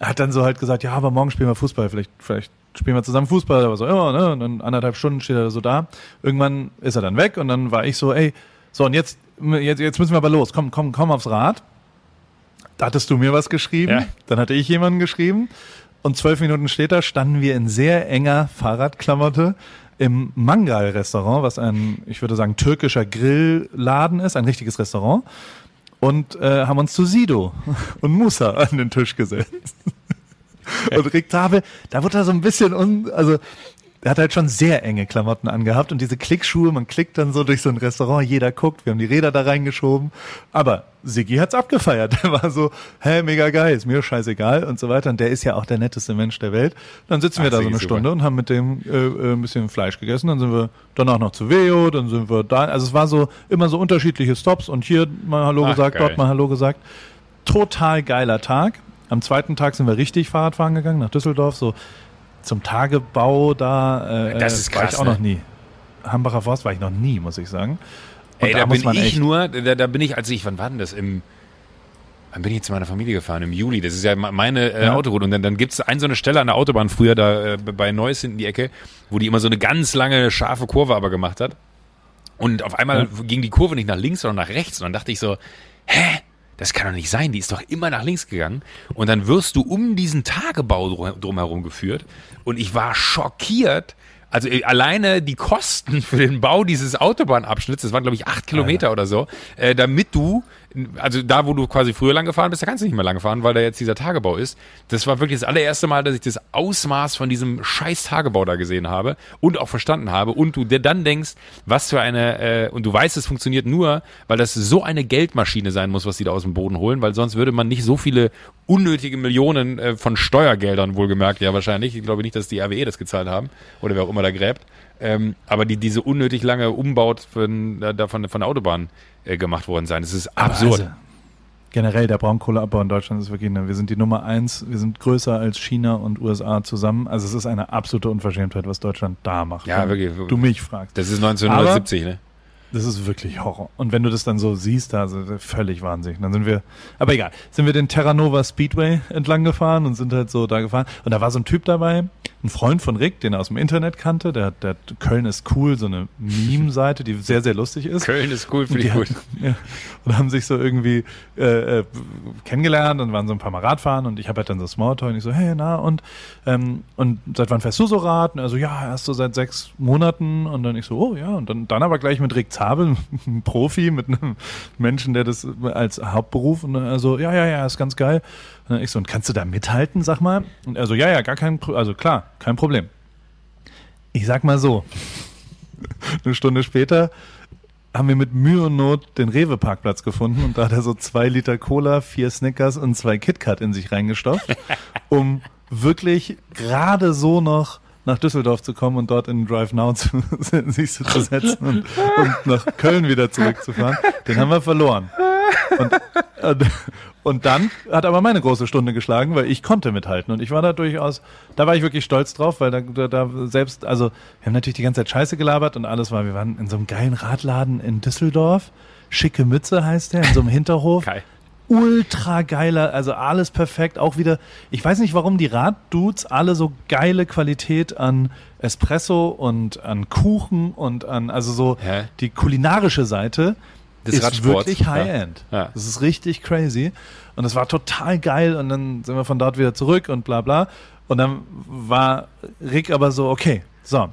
er hat dann so halt gesagt, ja, aber morgen spielen wir Fußball, vielleicht, vielleicht spielen wir zusammen Fußball, aber so, ja, ne? Und dann anderthalb Stunden steht er so da. Irgendwann ist er dann weg und dann war ich so, ey, so und jetzt, jetzt, jetzt müssen wir aber los. Komm, komm, komm aufs Rad. Da hattest du mir was geschrieben, Ja. dann hatte ich jemanden geschrieben und zwölf Minuten später standen wir in sehr enger Fahrradklamotte im Mangal-Restaurant, was ein, ich würde sagen, türkischer Grillladen ist, ein richtiges Restaurant und äh, haben uns zu Sido und Musa an den Tisch gesetzt. Und Rick Zabel, da wurde er so ein bisschen un, also er hat halt schon sehr enge Klamotten angehabt und diese Klickschuhe, man klickt dann so durch so ein Restaurant, jeder guckt, wir haben die Räder da reingeschoben. Aber Siggi hat's abgefeiert. Der war so, hä, mega geil, ist mir scheißegal und so weiter. Und der ist ja auch der netteste Mensch der Welt. Dann sitzen wir Ach, da so eine. Stunde und haben mit dem äh, äh, ein bisschen Fleisch gegessen. Dann sind wir danach noch zu Veo, dann sind wir da. Also es war so immer so unterschiedliche Stops und hier mal Hallo Ach, gesagt, geil. dort mal Hallo gesagt. Total geiler Tag. Am zweiten Tag sind wir richtig Fahrradfahren gegangen nach Düsseldorf, so zum Tagebau da. Äh, Das ist war krass, ich auch ne? noch nie. Hambacher Forst war ich noch nie, muss ich sagen. Und Ey, da, muss bin ich nur, da, da bin ich, als ich, wann war denn das? Im, wann bin ich zu meiner Familie gefahren? Im Juli. Das ist ja me- meine äh, Ja. Autoroute. Und dann, dann gibt's ein so eine Stelle an der Autobahn früher, da äh, bei Neuss hinten die Ecke, wo die immer so eine ganz lange, scharfe Kurve aber gemacht hat. Und auf einmal ging die Kurve nicht nach links, sondern nach rechts. Und dann dachte ich so, hä? Das kann doch nicht sein, die ist doch immer nach links gegangen. Und dann wirst du um diesen Tagebau drum- drumherum geführt. Und ich war schockiert. Also äh, alleine die Kosten für den Bau dieses Autobahnabschnitts, das waren glaube ich acht Kilometer oder so, äh, damit du, also da wo du quasi früher lang gefahren bist, da kannst du nicht mehr lang fahren, weil da jetzt dieser Tagebau ist. Das war wirklich das allererste Mal, dass ich das Ausmaß von diesem scheiß Tagebau da gesehen habe und auch verstanden habe. Und du dir dann denkst, was für eine, äh, und du weißt, es funktioniert nur, weil das so eine Geldmaschine sein muss, was die da aus dem Boden holen, weil sonst würde man nicht so viele unnötige Millionen äh, von Steuergeldern wohlgemerkt, ja wahrscheinlich. Ich glaube nicht, dass die RWE das gezahlt haben oder wer auch immer da gräbt. Ähm, aber die diese unnötig lange Umbaut von, äh, da von, von der Autobahn äh, gemacht worden sein. Das ist Aber absurd. Also, generell, der Braunkohleabbau in Deutschland ist wirklich, eine, wir sind die Nummer eins, wir sind größer als China und USA zusammen. Also es ist eine absolute Unverschämtheit, was Deutschland da macht. Ja, wirklich. Du mich fragst. Das ist 1970, ne? Das ist wirklich Horror. Und wenn du das dann so siehst, da also völlig Wahnsinn. Dann sind wir, aber egal, sind wir den Terranova Speedway entlang gefahren und sind halt so da gefahren. Und da war so ein Typ dabei, ein Freund von Rick, den er aus dem Internet kannte. Der, hat- der Köln ist cool, so eine Meme-Seite, die sehr, sehr lustig ist. Köln ist cool, finde die ich gut. Ja, und haben sich so irgendwie äh, äh, kennengelernt und waren so ein paar Mal Radfahren und ich habe halt dann so Smalltalk und ich so, hey, na und ähm, und seit wann fährst du so Rad? Und er so, ja, erst so seit sechs Monaten und dann ich so, oh ja, und dann, dann aber gleich mit Rick Zabel, einem Profi, mit einem Menschen, der das als Hauptberuf und er so, ja, ja, ja, ist ganz geil. Und dann ich so, und kannst du da mithalten, sag mal? Und er so, ja, ja, gar kein, Pro also klar, kein Problem. Ich sag mal so, eine Stunde später haben wir mit Mühe und Not den Rewe-Parkplatz gefunden und da hat er so zwei Liter Cola, vier Snickers und zwei KitKat in sich reingestopft, um wirklich gerade so noch nach Düsseldorf zu kommen und dort in Drive Now zu, sich zu setzen und, und nach Köln wieder zurückzufahren. Den haben wir verloren. Und, und, dann hat aber meine große Stunde geschlagen, weil ich konnte mithalten. Und ich war da durchaus, da war ich wirklich stolz drauf, weil da, da, da selbst, also wir haben natürlich die ganze Zeit Scheiße gelabert und alles war, wir waren in so einem geilen Radladen in Düsseldorf. Schicke Mütze heißt der, in so einem Hinterhof. Geil. Ultra geiler, also alles perfekt. Auch wieder, ich weiß nicht, warum die Raddudes alle so geile Qualität an Espresso und an Kuchen und an, also so Hä? die kulinarische Seite Des ist Radsports. wirklich High-End. Ja. Ja. Das ist richtig crazy. Und das war total geil. Und dann sind wir von dort wieder zurück und bla bla. Und dann war Rick aber so, okay, so,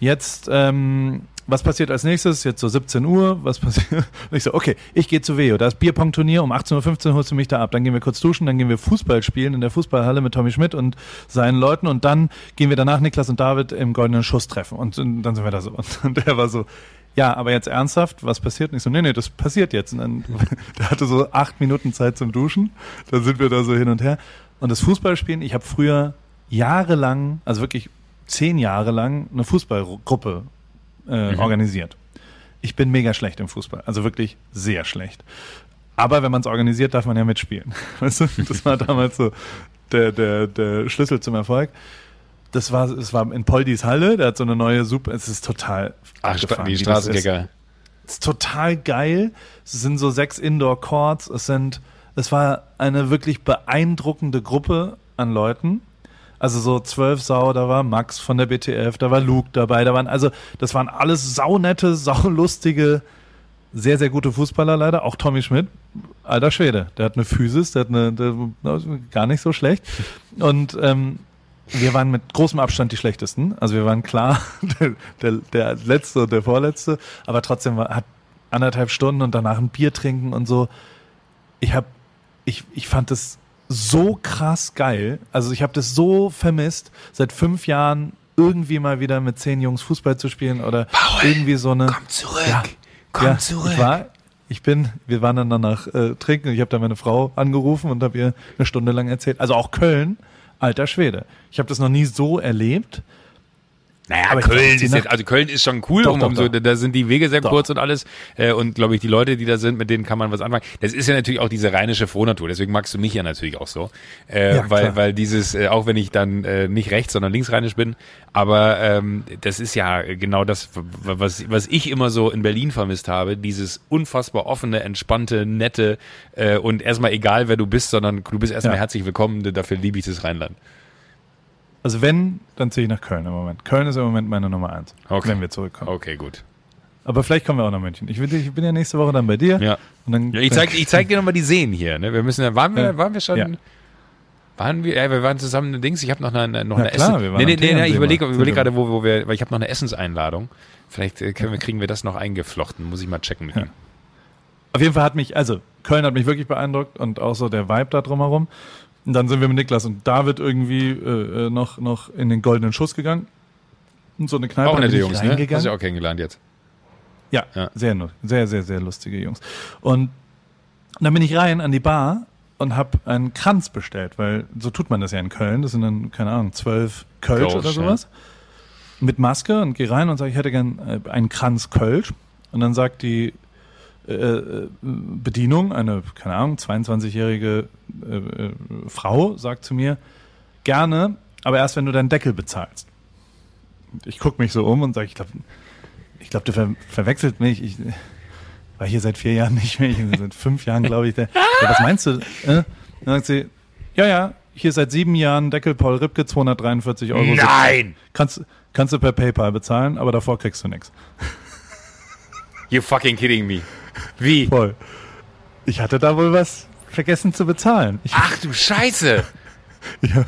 jetzt, ähm, was passiert als nächstes? Jetzt so 17 Uhr, was passiert? Und ich so, okay, ich gehe zu Veo. Da ist Bierpong-Turnier, um 18.15 Uhr holst du mich da ab. Dann gehen wir kurz duschen, dann gehen wir Fußball spielen in der Fußballhalle mit Tommy Schmidt und seinen Leuten und dann gehen wir danach Niklas und David im goldenen Schuss treffen. Und, und dann sind wir da so. Und der war so, ja, aber jetzt ernsthaft, was passiert? Und ich so, nee, nee, das passiert jetzt. Und dann, der hatte so acht Minuten Zeit zum Duschen. Dann sind wir da so hin und her. Und das Fußballspielen, ich habe früher jahrelang, also wirklich zehn Jahre lang, eine Fußballgruppe äh, organisiert. Ich bin mega schlecht im Fußball, also wirklich sehr schlecht. Aber wenn man es organisiert, darf man ja mitspielen. Weißt du? Das war damals so der, der, der Schlüssel zum Erfolg. Das war, es war in Poldis Halle, der hat so eine neue Super, es ist total Ach, die Straßenkicker. ist. ist total geil. Es sind so sechs Indoor-Courts. Es sind, es war eine wirklich beeindruckende Gruppe an Leuten. Also so zwölf Sau, da war Max von der BTF, da war Luke dabei, da waren, also das waren alles saunette, saulustige, sehr, sehr gute Fußballer leider. Auch Tommy Schmidt, alter Schwede, der hat eine Physis, der hat eine, der, gar nicht so schlecht. Und ähm, wir waren mit großem Abstand die schlechtesten. Also wir waren klar der, der, der letzte und der vorletzte, aber trotzdem war, hat anderthalb Stunden und danach ein Bier trinken und so. Ich habe, ich, ich fand das so krass geil. Also ich habe das so vermisst, seit fünf Jahren irgendwie mal wieder mit zehn Jungs Fußball zu spielen oder Paul, irgendwie so eine. Komm zurück. Ja, Komm ja, zurück. Ich war, ich bin, wir waren dann danach äh, trinken. Ich habe da meine Frau angerufen und habe ihr eine Stunde lang erzählt. Also auch Köln, alter Schwede. Ich habe das noch nie so erlebt. Naja, Aber Köln ist jetzt, also Köln ist schon cool, Doch, um, doch, um so, doch. da sind die Wege sehr Doch. kurz und alles. Äh, und glaube ich, die Leute, die da sind, mit denen kann man was anfangen. Das ist ja natürlich auch diese rheinische Frohnatur, deswegen magst du mich ja natürlich auch so. Äh, Ja, weil, klar. weil dieses, äh, auch wenn ich dann äh, nicht rechts, sondern linksrheinisch bin, aber ähm, das ist ja genau das, was, was ich immer so in Berlin vermisst habe, dieses unfassbar offene, entspannte, nette äh, und erstmal egal, wer du bist, sondern du bist erstmal Ja. herzlich willkommen, dafür liebe ich das Rheinland. Also wenn, dann ziehe ich nach Köln im Moment. Köln ist im Moment meine Nummer eins, Okay. wenn wir zurückkommen. Okay, gut. Aber vielleicht kommen wir auch nach München. Ich, will, ich bin ja nächste Woche dann bei dir. Ja. Und dann, Ja, ich zeig, ich zeig dir nochmal die Seen hier. Ne? Wir müssen ja, waren wir, Ja. waren wir schon, waren wir, ja, wir waren zusammen in Dings. Ich habe noch eine, noch eine klar, Essen. wir waren nee, nee, nee, nee, ich überlege überleg gerade, wo, wo wir, weil ich habe noch eine Essenseinladung. Vielleicht äh, können wir, kriegen wir das noch eingeflochten. Muss ich mal checken mit ihm. Auf jeden Fall hat mich, also Köln hat mich wirklich beeindruckt und auch so der Vibe da drumherum. Und dann sind wir mit Niklas und David irgendwie äh, äh, noch, noch in den goldenen Schuss gegangen. Und so eine Kneipe. Auch bin ich Jungs, ne? Hast du ja auch kennengelernt jetzt. Ja, Ja. sehr, sehr, sehr, sehr lustige Jungs. Und dann bin ich rein an die Bar und habe einen Kranz bestellt, weil so tut man das ja in Köln. Das sind dann, keine Ahnung, zwölf Kölsch Kölsch, oder sowas. Mit Maske und gehe rein und sage, ich hätte gern äh, einen Kranz Kölsch. Und dann sagt die äh, äh, Bedienung, eine, keine Ahnung, 22-jährige äh, äh, Frau, sagt zu mir, gerne, aber erst wenn du deinen Deckel bezahlst. Ich gucke mich so um und sage, ich glaube, ich glaube, du ver verwechselt mich. Ich war hier seit vier Jahren nicht mehr. Ich bin seit fünf Jahren, glaube ich. Der, ja, was meinst du? Äh? Dann sagt sie, ja, ja, hier seit sieben Jahren Deckel Paul Ripke, 243 Euro. Nein! Kannst, kannst du per PayPal bezahlen, aber davor kriegst du nichts. You fucking kidding me. Wie? Voll. Ich hatte da wohl was vergessen zu bezahlen. Ich, Ach du Scheiße! ja,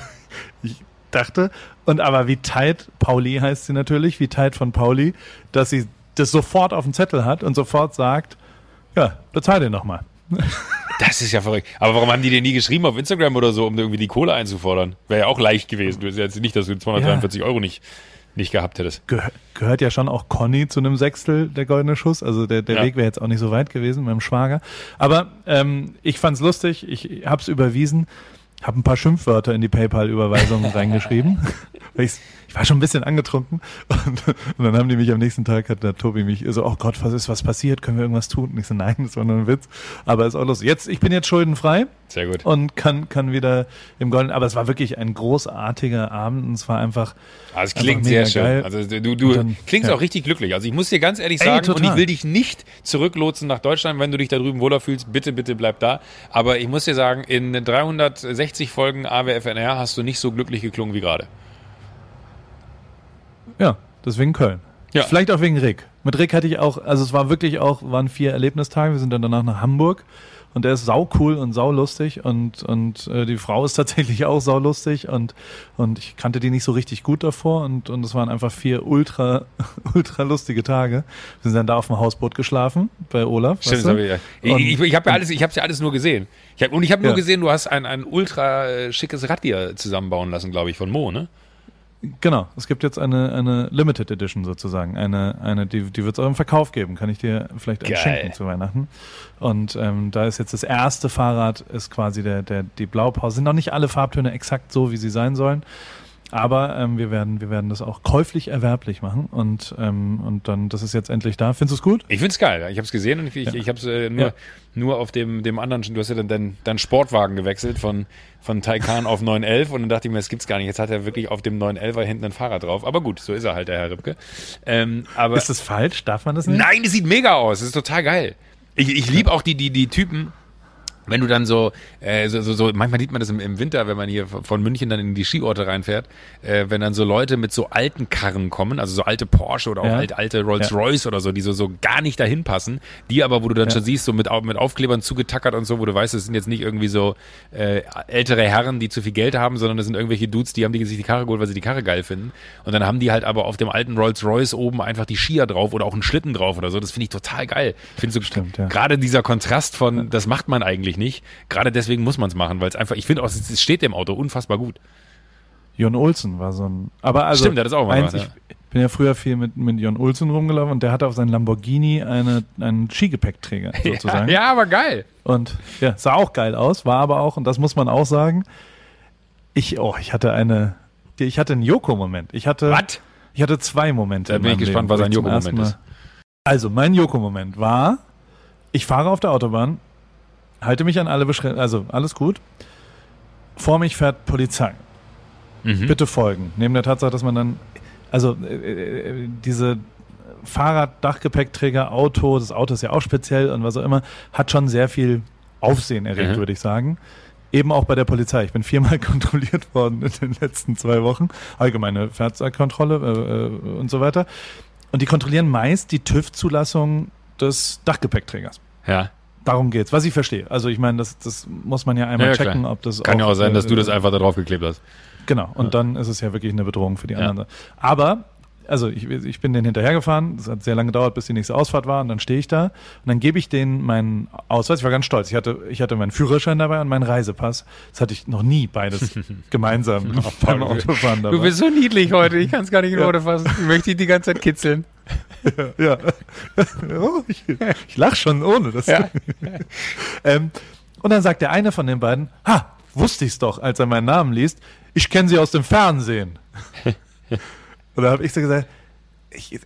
ich dachte, und aber wie tight, Pauli heißt sie natürlich, wie tight von Pauli, dass sie das sofort auf dem Zettel hat und sofort sagt, ja, bezahl den nochmal. Das ist ja verrückt. Aber warum haben die dir nie geschrieben auf Instagram oder so, um irgendwie die Kohle einzufordern? Wäre ja auch leicht gewesen. Du ja jetzt nicht, dass du 243 Euro nicht, nicht gehabt hättest. Geh gehört ja schon auch Conny zu einem Sechstel der goldene Schuss. Also der, der Ja. Weg wäre jetzt auch nicht so weit gewesen mit dem Schwager. Aber ähm, ich fand's lustig, ich hab's überwiesen, habe ein paar Schimpfwörter in die PayPal-Überweisung reingeschrieben. Ich's- ich war schon ein bisschen angetrunken und, und dann haben die mich am nächsten Tag, hat der Tobi mich so, oh Gott, was ist was passiert? Können wir irgendwas tun? Und ich so, nein, das war nur ein Witz. Aber ist auch lustig. Jetzt, ich bin jetzt schuldenfrei Sehr gut. und kann, kann wieder im Golden, aber es war wirklich ein großartiger Abend und es war einfach, Ah, es klingt sehr schön. geil. Also du, du Und dann- klingst ja. auch richtig glücklich. Also ich muss dir ganz ehrlich Ey, sagen, und total. ich will dich nicht zurücklotsen nach Deutschland, wenn du dich da drüben wohler fühlst. Bitte, bitte bleib da. Aber ich muss dir sagen, in 360 Folgen AWFNR hast du nicht so glücklich geklungen wie gerade. Ja, deswegen Köln. Ja. Vielleicht auch wegen Rick. Mit Rick hatte ich auch, also es war wirklich auch, waren vier Erlebnistage. Wir sind dann danach nach Hamburg und der ist sau cool und sau lustig und, und äh, die Frau ist tatsächlich auch sau lustig und, und ich kannte die nicht so richtig gut davor und, und es waren einfach vier ultra, ultra lustige Tage. Wir sind dann da auf dem Hausboot geschlafen bei Olaf. Stimmt, weißt du? hab ich, ja. ich, Und- ich, ich habe ja alles, ich habe ja alles nur gesehen. Ich hab, und ich habe nur Ja. gesehen, du hast ein, ein ultra äh, schickes Rad dir zusammenbauen lassen, glaube ich, von Mo, ne? Genau, es gibt jetzt eine, eine Limited Edition sozusagen. Eine, eine die, die wird es auch im Verkauf geben. Kann ich dir vielleicht Geil. schenken zu Weihnachten. Und ähm, da ist jetzt das erste Fahrrad, ist quasi der, der, die Blaupause. Sind noch nicht alle Farbtöne exakt so, wie sie sein sollen. Aber ähm, wir werden, wir werden das auch käuflich erwerblich machen und ähm, und dann, das ist jetzt endlich da. Findest du es gut? Ich find's geil. Ich habe es gesehen und ich, ich, ich habe es äh, nur, Ja. nur auf dem, dem anderen, du hast ja dann deinen dein Sportwagen gewechselt von, von Taycan auf 911 und dann dachte ich mir, das gibt's gar nicht. Jetzt hat er wirklich auf dem 911er hinten ein Fahrrad drauf. Aber gut, so ist er halt, der Herr Ripke. Ähm, aber Ist das falsch? Darf man das nicht? Nein, das sieht mega aus. Das ist total geil. Ich, ich liebe auch die, die, die Typen, wenn du dann so, äh, so, so, so, manchmal sieht man das im, im Winter, wenn man hier von München dann in die Skiorte reinfährt, äh, wenn dann so Leute mit so alten Karren kommen, also so alte Porsche oder auch Ja. alte, alte Rolls-Royce oder so, die so, so gar nicht dahin passen, die aber, wo du dann Ja. schon siehst, so mit, mit Aufklebern zugetackert und so, wo du weißt, das sind jetzt nicht irgendwie so äh, ältere Herren, die zu viel Geld haben, sondern das sind irgendwelche Dudes, die haben die sich die Karre geholt, weil sie die Karre geil finden. Und dann haben die halt aber auf dem alten Rolls-Royce oben einfach die Skier drauf oder auch einen Schlitten drauf oder so. Das finde ich total geil. Ich finde so ja. gerade dieser Kontrast von, das macht man eigentlich nicht. Gerade deswegen muss man es machen, weil es einfach, ich finde auch, es steht dem Auto unfassbar gut. Jon Olsen war so ein. Aber also, Stimmt, der hat das auch mal eins, gemacht, Ich bin ja früher viel mit, mit Jon Olsen rumgelaufen und der hatte auf seinem Lamborghini eine, einen Skigepäckträger sozusagen. Ja, aber geil. Und ja, sah auch geil aus, war aber auch, und das muss man auch sagen, ich, oh, ich hatte eine, ich hatte einen Joko-Moment. Ich hatte, Was? ich hatte zwei Momente. Da in bin ich gespannt, Leben, was ein Joko-Moment Mal- Also, mein Joko-Moment war, ich fahre auf der Autobahn, halte mich an alle Beschränkungen, also alles gut. Vor mich fährt Polizei. Mhm. Bitte folgen. Neben der Tatsache, dass man dann, also äh, äh, diese Fahrrad, Dachgepäckträger, Auto, das Auto ist ja auch speziell und was auch immer, hat schon sehr viel Aufsehen erregt, Mhm. würde ich sagen. Eben auch bei der Polizei. Ich bin viermal kontrolliert worden in den letzten zwei Wochen. Allgemeine Fahrzeugkontrolle äh, äh, und so weiter. Und die kontrollieren meist die TÜV-Zulassung des Dachgepäckträgers. Ja. Darum geht's, was ich verstehe. Also ich meine, das, das muss man ja einmal Ja, checken, klar. ob das Kann ja auch sein, dass du äh, das einfach da drauf geklebt hast. Genau, und dann ist es ja wirklich eine Bedrohung für die Ja. anderen. Aber, also ich, ich bin den hinterhergefahren, es hat sehr lange gedauert, bis die nächste Ausfahrt war und dann stehe ich da und dann gebe ich denen meinen Ausweis. Ich war ganz stolz. Ich hatte, ich hatte meinen Führerschein dabei und meinen Reisepass. Das hatte ich noch nie beides gemeinsam beim Autofahren dabei. Du bist so niedlich heute, ich kann es gar nicht in. Worte fassen. Ich möchte dich die ganze Zeit kitzeln. ja. oh, ich, ich lach schon ohne das. Ja. ähm, und dann sagt der eine von den beiden, ha, wusste ich's doch, als er meinen Namen liest, ich kenne sie aus dem Fernsehen. Und da habe ich so gesagt, ich,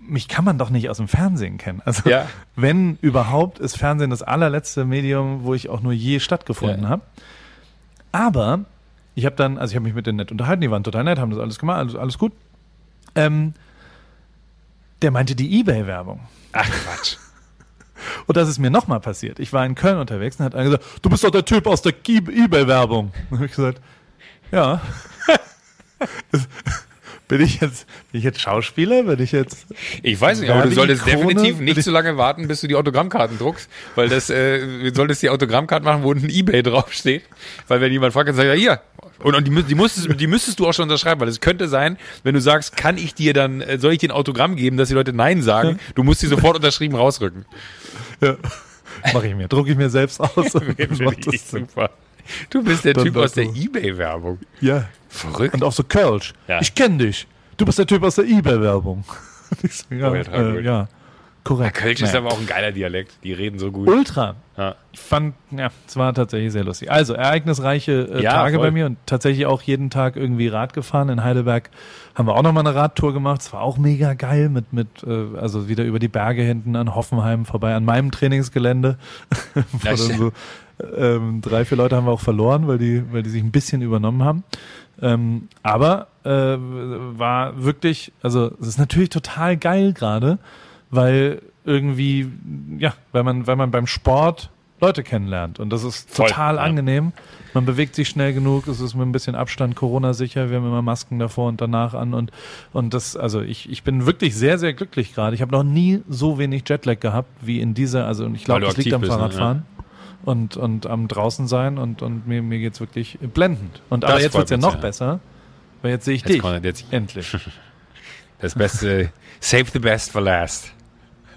mich kann man doch nicht aus dem Fernsehen kennen. Also Ja. wenn überhaupt ist Fernsehen das allerletzte Medium, wo ich auch nur je stattgefunden Ja. habe. Aber ich habe dann, also ich habe mich mit denen nett unterhalten, die waren total nett, haben das alles gemacht, alles, alles gut. Ähm, der meinte die Ebay-Werbung. Ach Quatsch. Und das ist mir nochmal passiert. Ich war in Köln unterwegs und hat einer gesagt, du bist doch der Typ aus der Ebay-Werbung. Und habe ich gesagt, ja. Bin ich jetzt, bin ich jetzt Schauspieler? Bin ich jetzt, Ich weiß nicht, aber du solltest definitiv nicht so lange warten, bis du die Autogrammkarten druckst, weil das, äh, du solltest die Autogrammkarten machen, wo unten Ebay draufsteht. Weil wenn jemand fragt, dann sag ich, ja, hier. Und, und die, die, musstest, die müsstest du auch schon unterschreiben, weil es könnte sein, wenn du sagst, kann ich dir dann, äh, soll ich dir ein Autogramm geben, dass die Leute Nein sagen, du musst die sofort unterschrieben rausrücken. mache ich mir, drucke ich mir selbst aus. und mach das super. Du bist der Dann Typ aus der. Ebay-Werbung. Ja. Verrückt. Und auch so Kölsch. Ja. Ich kenne dich. Du bist der Typ aus der Ebay-Werbung. So, ja, Oh, ja, äh, ja. Korrekt. Kölsch ist Naja. aber auch ein geiler Dialekt. Die reden so gut. Ultra. Ja. Ich fand, ja, es war tatsächlich sehr lustig. Also, ereignisreiche äh, Ja, Tage voll. bei mir und tatsächlich auch jeden Tag irgendwie Rad gefahren. In Heidelberg haben wir auch nochmal eine Radtour gemacht. Es war auch mega geil mit, mit, äh, also wieder über die Berge hinten an Hoffenheim vorbei, an meinem Trainingsgelände. Wo Ja, dann so, ähm, drei, vier Leute haben wir auch verloren, weil die, weil die sich ein bisschen übernommen haben. Ähm, aber äh, war wirklich, also es ist natürlich total geil gerade, weil irgendwie, ja, weil man, weil man beim Sport Leute kennenlernt und das ist Voll, total ja. angenehm. Man bewegt sich schnell genug, es ist mit ein bisschen Abstand Corona-sicher, wir haben immer Masken davor und danach an und, und das, also ich, ich bin wirklich sehr, sehr glücklich gerade. Ich habe noch nie so wenig Jetlag gehabt wie in dieser, also und ich glaube, das liegt am bist, ne? Und, und am draußen sein und, und mir, mir geht's wirklich blendend. Und aber jetzt freut wird's ja noch sehr. besser, weil jetzt sehe ich Jetzt dich. kommt jetzt Endlich. das Beste. Save the best for last.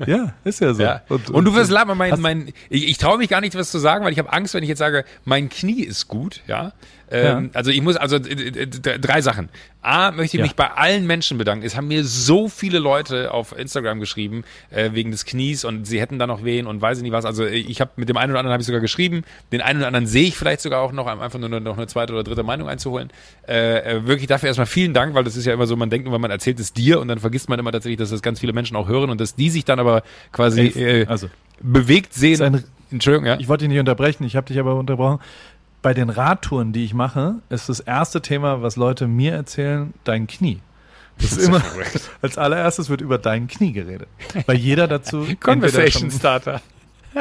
ja, ist ja so. Ja. Und, du wirst lachen, mein, mein, ich, ich traue mich gar nicht, was zu sagen, weil ich habe Angst, wenn ich jetzt sage, mein Knie ist gut, ja. Ähm, Ja. Also ich muss, also äh, äh, d- drei Sachen. A, möchte ich Ja. mich bei allen Menschen bedanken. Es haben mir so viele Leute auf Instagram geschrieben, äh, wegen des Knies und sie hätten da noch wehen und weiß ich nicht was. Also äh, ich habe mit dem einen oder anderen habe ich sogar geschrieben, den einen oder anderen sehe ich vielleicht sogar auch noch, einfach nur noch eine zweite oder dritte Meinung einzuholen. Äh, äh, wirklich dafür erstmal vielen Dank, weil das ist ja immer so, man denkt immer, man erzählt es dir und dann vergisst man immer tatsächlich, dass das ganz viele Menschen auch hören und dass die sich dann aber quasi äh, Also, bewegt sehen. Entschuldigung, ja. ich wollte dich nicht unterbrechen, ich habe dich aber unterbrochen. Bei den Radtouren, die ich mache, ist das erste Thema, was Leute mir erzählen, dein Knie. Das ist immer, als allererstes wird über dein Knie geredet. Weil jeder dazu. Conversation Starter.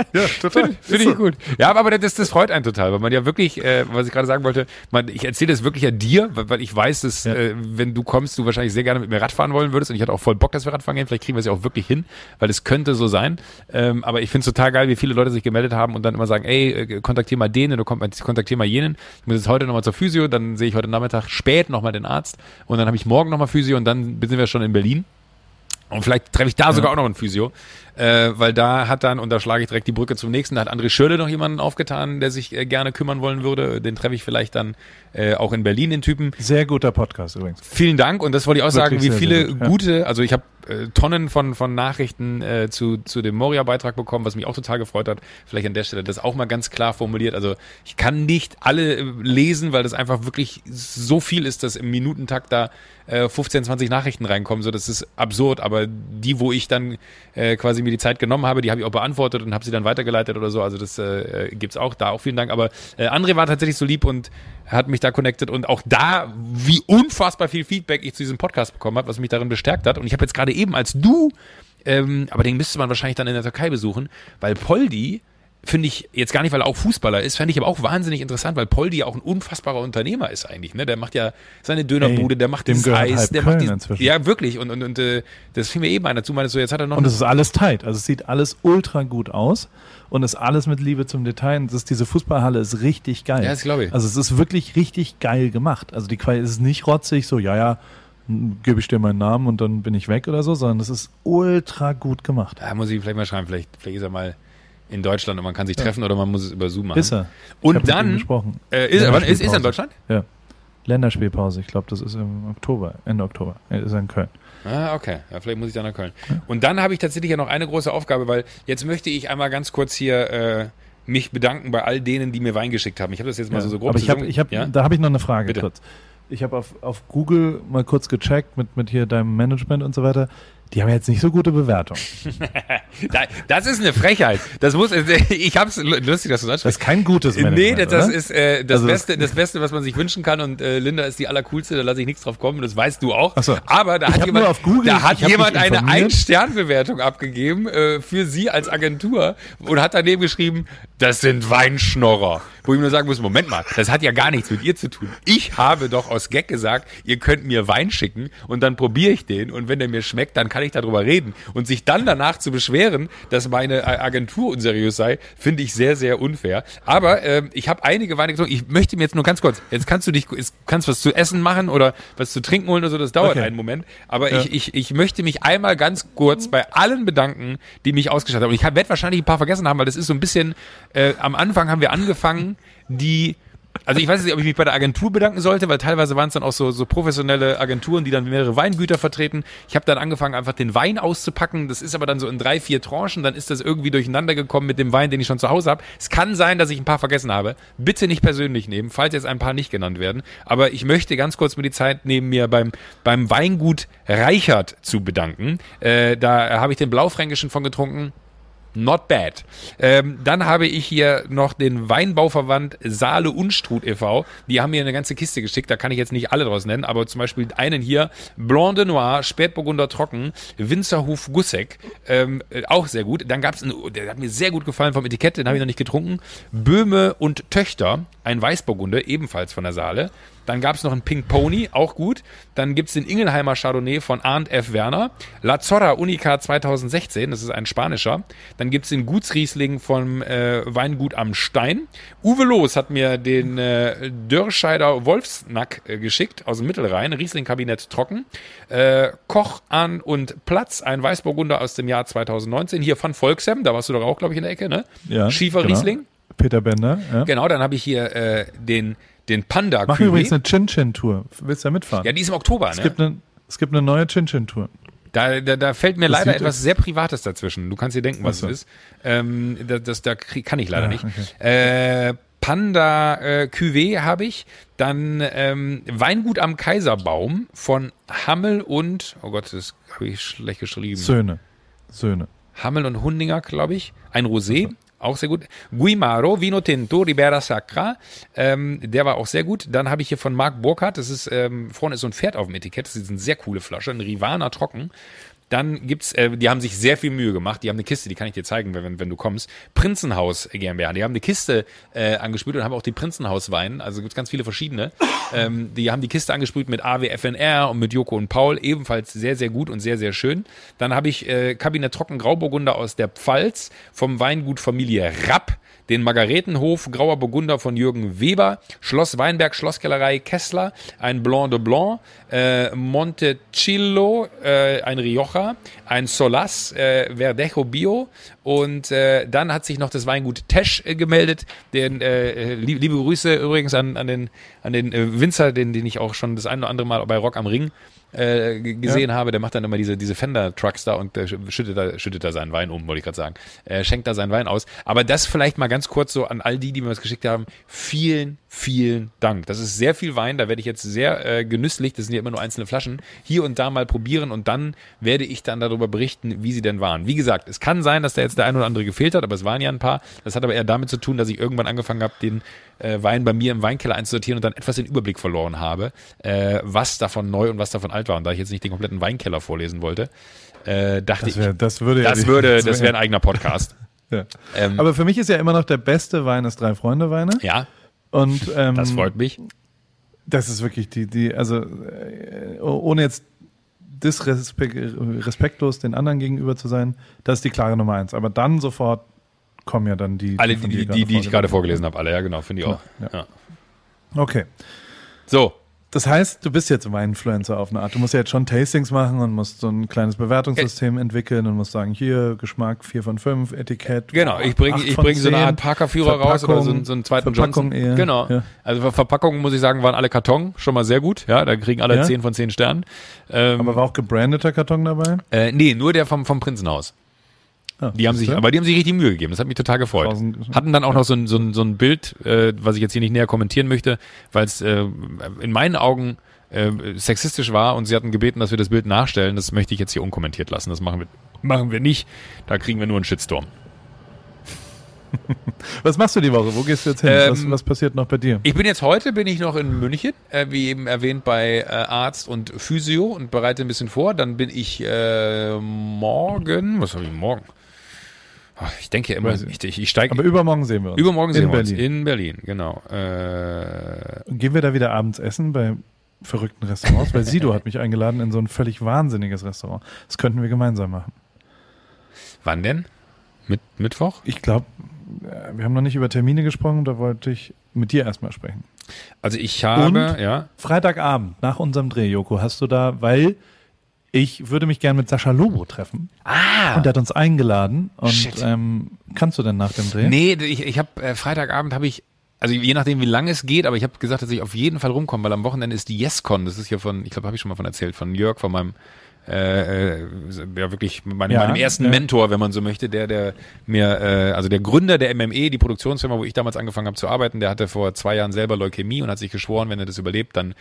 Ja, total. Finde ich gut. Ja, aber das, das freut einen total, weil man ja wirklich, äh, was ich gerade sagen wollte, man, ich erzähle das wirklich ja dir, weil, weil ich weiß, dass Ja. äh, wenn du kommst, du wahrscheinlich sehr gerne mit mir Radfahren wollen würdest und ich hatte auch voll Bock, dass wir Radfahren gehen. Vielleicht kriegen wir es ja auch wirklich hin, weil es könnte so sein. Ähm, aber ich finde es total geil, wie viele Leute sich gemeldet haben und dann immer sagen, ey, äh, kontaktier mal den oder kon- kontaktier mal jenen. Ich muss jetzt heute nochmal zur Physio, dann sehe ich heute Nachmittag spät nochmal den Arzt und dann habe ich morgen nochmal Physio und dann sind wir schon in Berlin. Und vielleicht treffe ich da sogar auch noch einen Physio, äh, weil da hat dann, und da schlage ich direkt die Brücke zum nächsten, da hat André Schürle noch jemanden aufgetan, der sich äh, gerne kümmern wollen würde. Den treffe ich vielleicht dann äh, auch in Berlin, den Typen. Sehr guter Podcast übrigens. Vielen Dank und das wollte ich auch sagen, Wirklich wie sehr, viele sehr gut, ja. gute, also ich habe äh, Tonnen von, von Nachrichten äh, zu, zu dem Moria-Beitrag bekommen, was mich auch total gefreut hat. Vielleicht an der Stelle das auch mal ganz klar formuliert. Also ich kann nicht alle äh, lesen, weil das einfach wirklich so viel ist, dass im Minutentakt da äh, 15, 20 Nachrichten reinkommen. So, das ist absurd. Aber die, wo ich dann äh, quasi mir die Zeit genommen habe, die habe ich auch beantwortet und habe sie dann weitergeleitet oder so. Also das äh, äh, gibt's auch da. Auch vielen Dank. Aber äh, André war tatsächlich so lieb und hat mich da connected und auch da, wie unfassbar viel Feedback ich zu diesem Podcast bekommen habe, was mich darin bestärkt hat. Und ich habe jetzt gerade eben, als du, ähm, aber den müsste man wahrscheinlich dann in der Türkei besuchen, weil Poldi, finde ich, jetzt gar nicht, weil er auch Fußballer ist, fände ich aber auch wahnsinnig interessant, weil Poldi ja auch ein unfassbarer Unternehmer ist eigentlich. Ne? Der macht ja seine Dönerbude, der macht dem Eis, der Köln macht die, inzwischen. Ja, wirklich. Und, und, und äh, das fiel mir eben ein dazu, meinst du, jetzt hat er noch Und es ist alles tight. Also es sieht alles ultra gut aus und ist alles mit Liebe zum Detail. Und das ist, diese Fußballhalle ist richtig geil. Ja, das glaube ich. Also es ist wirklich richtig geil gemacht. Also die Qualität ist nicht rotzig, so ja, ja, m, gebe ich dir meinen Namen und dann bin ich weg oder so, sondern es ist ultra gut gemacht. Da muss ich vielleicht mal schreiben, vielleicht, vielleicht ist er mal in Deutschland und man kann sich treffen oder man muss es über Zoom machen. Ist er. Und hab dann, gesprochen. Äh, ist, er, wann, ist, ist er in. Deutschland? Ja. Länderspielpause, ich glaube, das ist im Oktober, Ende Oktober. Er ist in Köln. Ah, okay. Ja, vielleicht muss ich dann nach Köln. Und dann habe ich tatsächlich ja noch eine große Aufgabe, weil jetzt möchte ich einmal ganz kurz hier äh, mich bedanken bei all denen, die mir Wein geschickt haben. Ich habe das jetzt mal Ja. so, so grob Aber ich habe, zusammen- ich hab, ja? da habe ich noch eine Frage Bitte. kurz. Ich habe auf, auf Google mal kurz gecheckt mit, mit hier deinem Management und so weiter. Die haben jetzt nicht so gute Bewertungen. Da- Das ist eine Frechheit. Das muss, ich hab's lustig, dass du das Das ist kein gutes Nee, Management. das, das oder? ist äh, das, Also das- Beste, das Beste, was man sich wünschen kann. Und äh, Linda ist die allercoolste, da lasse ich nichts drauf kommen. Das weißt du auch. Ach so. Aber da Ich hat jemand, auf Google- da hat jemand eine. Ein-Stern-Bewertung abgegeben äh, für sie als Agentur und hat daneben geschrieben, das sind Weinschnorrer. Wo ich nur sagen muss, Moment mal, das hat ja gar nichts mit ihr zu tun. Ich habe doch aus Gag gesagt, ihr könnt mir Wein schicken und dann probiere ich den und wenn der mir schmeckt, dann kann ich darüber reden. Und sich dann danach zu beschweren, dass meine äh, Agentur unseriös sei, finde ich sehr, sehr unfair. Aber ähm, ich habe einige Weine getrunken. Ich möchte mir jetzt nur ganz kurz, jetzt kannst du dich, jetzt kannst was zu essen machen oder was zu trinken holen oder so, das dauert Okay. einen Moment. Aber Ja. ich, ich, ich möchte mich einmal ganz kurz bei allen bedanken, die mich ausgestattet haben. Und ich werde wahrscheinlich ein paar vergessen haben, weil das ist so ein bisschen, äh, am Anfang haben wir angefangen, die also ich weiß nicht, ob ich mich bei der Agentur bedanken sollte, weil teilweise waren es dann auch so, so professionelle Agenturen, die dann mehrere Weingüter vertreten. Ich habe dann angefangen, einfach den Wein auszupacken. Das ist aber dann so in drei, vier Tranchen. Dann ist das irgendwie durcheinander gekommen mit dem Wein, den ich schon zu Hause habe. Es kann sein, dass ich ein paar vergessen habe. Bitte nicht persönlich nehmen, falls jetzt ein paar nicht genannt werden. Aber ich möchte ganz kurz mir die Zeit nehmen, mir beim, beim Weingut Reichert zu bedanken. Äh, da habe ich den Blaufränkischen von getrunken. Not bad. Ähm, dann habe ich hier noch den Weinbauverband Saale Unstrut e.V. Die haben mir eine ganze Kiste geschickt, da kann ich jetzt nicht alle draus nennen, aber zum Beispiel einen hier, Blanc de Noir, Spätburgunder Trocken, Winzerhof Gusseck, ähm, äh, auch sehr gut. Dann gab es, der hat mir sehr gut gefallen vom Etikett, den habe ich noch nicht getrunken, Böhme und Töchter, ein Weißburgunder, ebenfalls von der Saale. Dann gab es noch einen Pink Pony, auch gut. Dann gibt's den Ingelheimer Chardonnay von Arndt F. Werner. La Zorra Unica 2016, das ist ein spanischer. Dann gibt's den Gutsriesling vom äh, Weingut am Stein. Uwe Loos hat mir den äh, Dörrscheider Wolfsnack äh, geschickt aus dem Mittelrhein. Riesling-Kabinett trocken. Äh, Koch an und Platz, ein Weißburgunder aus dem Jahr 2019. Hier von Volksem, da warst du doch auch, glaube ich, in der Ecke, ne? Ja, Schiefer genau. Peter Bender. Ja. Genau, dann habe ich hier äh, den den Panda Machen übrigens eine Chin-Chin-Tour. Willst du da mitfahren? Ja, die ist im Oktober, es, ne? gibt eine, es gibt eine neue Chin-Chin-Tour. Da, da, da fällt mir Das leider etwas sehr Privates dazwischen. Du kannst dir denken, was es ist. Ähm, das, das, da krieg, kann ich leider Ja, nicht. okay. Äh, Panda äh, Cuvée habe ich. Dann ähm, Weingut am Kaiserbaum von Hammel und, oh Gott, das habe ich schlecht geschrieben. Söhne. Söhne. Hammel und Hundinger, glaube ich. Ein Rosé, auch sehr gut. Guimaro, Vino Tinto, Ribera Sacra, ähm, der war auch sehr gut. Dann habe ich hier von Marc Burkhardt, das ist, ähm, vorne ist so ein Pferd auf dem Etikett, das ist eine sehr coole Flasche, ein Rivana Trocken. Dann gibt's, äh, die haben sich sehr viel Mühe gemacht. Die haben eine Kiste, die kann ich dir zeigen, wenn, wenn du kommst. Prinzenhaus GmbH. Die haben eine Kiste äh, angespült und haben auch die Prinzenhauswein. Also gibt's ganz viele verschiedene. Ähm, die haben die Kiste angespült mit AWFNR und mit Joko und Paul. Ebenfalls sehr, sehr gut und sehr, sehr schön. Dann habe ich äh, Kabinett Trocken Grauburgunder aus der Pfalz vom Weingut Familie Rapp den Margaretenhof Grauer Burgunder von Jürgen Weber, Schloss Weinberg, Schlosskellerei Kessler, ein Blanc de Blanc, äh, Montecillo, äh, ein Rioja, ein Solas, äh, Verdejo Bio und äh, dann hat sich noch das Weingut Tesch äh, gemeldet. Den, äh, lieb, liebe Grüße übrigens an, an den, an den äh, Winzer, den, den ich auch schon das ein oder andere Mal bei Rock am Ring äh, gesehen habe, der macht dann immer diese, diese Fender-Trucks da und äh, schüttet, da, schüttet da seinen Wein um, wollte ich gerade sagen. Äh, schenkt da seinen Wein aus. Aber das vielleicht mal ganz kurz so an all die, die mir was geschickt haben. Vielen, vielen Dank. Das ist sehr viel Wein, da werde ich jetzt sehr äh, genüsslich, das sind ja immer nur einzelne Flaschen, hier und da mal probieren und dann werde ich dann darüber berichten, wie sie denn waren. Wie gesagt, es kann sein, dass da jetzt der ein oder andere gefehlt hat, aber es waren ja ein paar. Das hat aber eher damit zu tun, dass ich irgendwann angefangen habe, den äh, Wein bei mir im Weinkeller einzusortieren und dann etwas den Überblick verloren habe, äh, was davon neu und was davon alt war. Und da ich jetzt nicht den kompletten Weinkeller vorlesen wollte, äh, dachte Das, wär, ich, das würde ja das die- würde, das wär- wäre ein eigener Podcast. ja. ähm, Aber für mich ist ja immer noch der beste Wein das Drei-Freunde-Weine. ja, Und ähm, das freut mich. Das ist wirklich die, die, also äh, ohne jetzt disrespekt, respektlos den anderen gegenüber zu sein, das ist die klare Nummer eins. Aber dann sofort kommen ja dann die. Alle, die, dir die, die ich gerade vorgelesen habe, alle, ja genau, finde ich auch. Ja, Ja. Okay. So, Das heißt, du bist jetzt Weininfluencer auf eine Art. Du musst ja jetzt schon Tastings machen und musst so ein kleines Bewertungssystem entwickeln und musst sagen, hier Geschmack 4 von 5, Etikett. Genau, ich bringe ich bring so eine 10, Art Parker-Führer raus oder so, einen- so einen zweiten Verpackung Johnson. eher. Genau. Ja. Also Ver- Verpackungen, muss ich sagen, waren alle Karton, schon mal sehr gut. Ja, da kriegen alle Ja? 10 von 10 Sternen. Ähm, Aber war auch gebrandeter Karton dabei? äh, nee, nur der vom, vom Prinzenhaus. Ah, Die haben sich, aber die haben sich richtig Mühe gegeben. Das hat mich total gefreut. Hatten dann auch noch so ein, so ein, so ein Bild, äh, was ich jetzt hier nicht näher kommentieren möchte, weil es äh, in meinen Augen äh, sexistisch war und sie hatten gebeten, dass wir das Bild nachstellen. Das möchte ich jetzt hier unkommentiert lassen. Das machen wir, machen wir nicht. Da kriegen wir nur einen Shitstorm. Was machst du die Woche? Wo gehst du jetzt hin? Ähm, was, was passiert noch bei dir? Ich bin jetzt heute, bin ich noch in München, äh, wie eben erwähnt, bei äh, Arzt und Physio und bereite ein bisschen vor. Dann bin ich äh, morgen, was habe ich morgen? Ich denke ja immer, ich. ich, steige Aber übermorgen sehen wir uns. übermorgen in sehen wir Berlin. uns in Berlin, genau. Äh, Gehen wir da wieder abends essen bei verrückten Restaurants? Weil Sido hat mich eingeladen in so ein völlig wahnsinniges Restaurant. Das könnten wir gemeinsam machen. wann denn? Mit, Mittwoch? Ich glaube, wir haben noch nicht über Termine gesprochen, da wollte ich mit dir erstmal sprechen. Also ich habe, Und? ja, Freitagabend nach unserem Dreh, Joko, hast du da, weil ich würde mich gern mit Sascha Lobo treffen. Ah! Und der hat uns eingeladen. Und Shit. ähm, kannst du denn nach dem Dreh? Nee, ich, ich habe äh, Freitagabend habe ich also je nachdem wie lange es geht, aber ich habe gesagt, dass ich auf jeden Fall rumkomme, weil am Wochenende ist die YesCon, das ist hier von, ich glaube, habe ich schon mal von erzählt, von Jörg, von meinem äh, äh, ja wirklich meinem, Ja, meinem ersten ja. Mentor, wenn man so möchte, der der mir äh, also der Gründer der MME, die Produktionsfirma, wo ich damals angefangen habe zu arbeiten, der hatte vor zwei Jahren selber Leukämie und hat sich geschworen, wenn er das überlebt, dann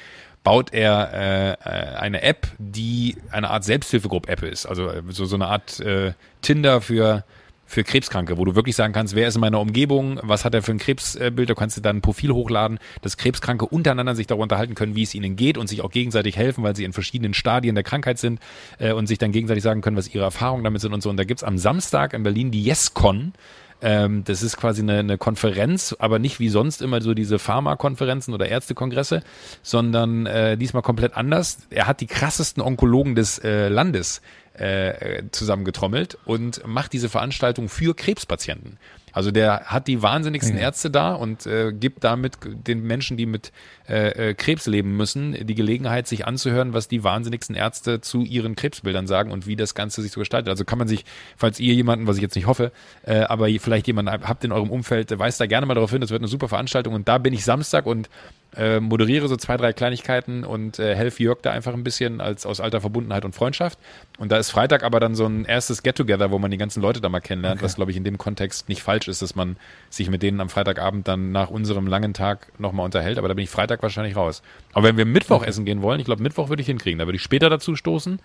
baut er äh, äh, eine App, die eine Art Selbsthilfegruppe-App ist, also äh, so so eine Art äh, Tinder für für Krebskranke, wo du wirklich sagen kannst, wer ist in meiner Umgebung, was hat er für ein Krebsbild, da kannst du dann ein Profil hochladen, dass Krebskranke untereinander sich darüber unterhalten können, wie es ihnen geht und sich auch gegenseitig helfen, weil sie in verschiedenen Stadien der Krankheit sind äh, und sich dann gegenseitig sagen können, was ihre Erfahrungen damit sind und so. Und da gibt's am Samstag in Berlin die YesCon, ähm, das ist quasi eine, eine Konferenz, aber nicht wie sonst immer so diese Pharmakonferenzen oder Ärztekongresse, sondern äh, diesmal komplett anders. Er hat die krassesten Onkologen des äh, Landes äh, zusammengetrommelt und macht diese Veranstaltung für Krebspatienten. Also der hat die wahnsinnigsten Ja. Ärzte da und äh, gibt damit den Menschen, die mit äh, äh, Krebs leben müssen, die Gelegenheit, sich anzuhören, was die wahnsinnigsten Ärzte zu ihren Krebsbildern sagen und wie das Ganze sich so gestaltet. Also kann man sich, falls ihr jemanden, was ich jetzt nicht hoffe, äh, aber vielleicht jemanden habt in eurem Umfeld, äh, weist da gerne mal darauf hin, das wird eine super Veranstaltung und da bin ich Samstag und äh, moderiere so zwei, drei Kleinigkeiten und äh, helfe Jörg da einfach ein bisschen als aus alter Verbundenheit und Freundschaft. Und da ist Freitag aber dann so ein erstes Get-Together, wo man die ganzen Leute da mal kennenlernt, okay. was glaube ich in dem Kontext nicht falsch ist, dass man sich mit denen am Freitagabend dann nach unserem langen Tag nochmal unterhält. Aber da bin ich Freitag wahrscheinlich raus. Aber wenn wir Mittwoch essen gehen wollen, ich glaube Mittwoch würde ich hinkriegen. Da würde ich später dazu stoßen,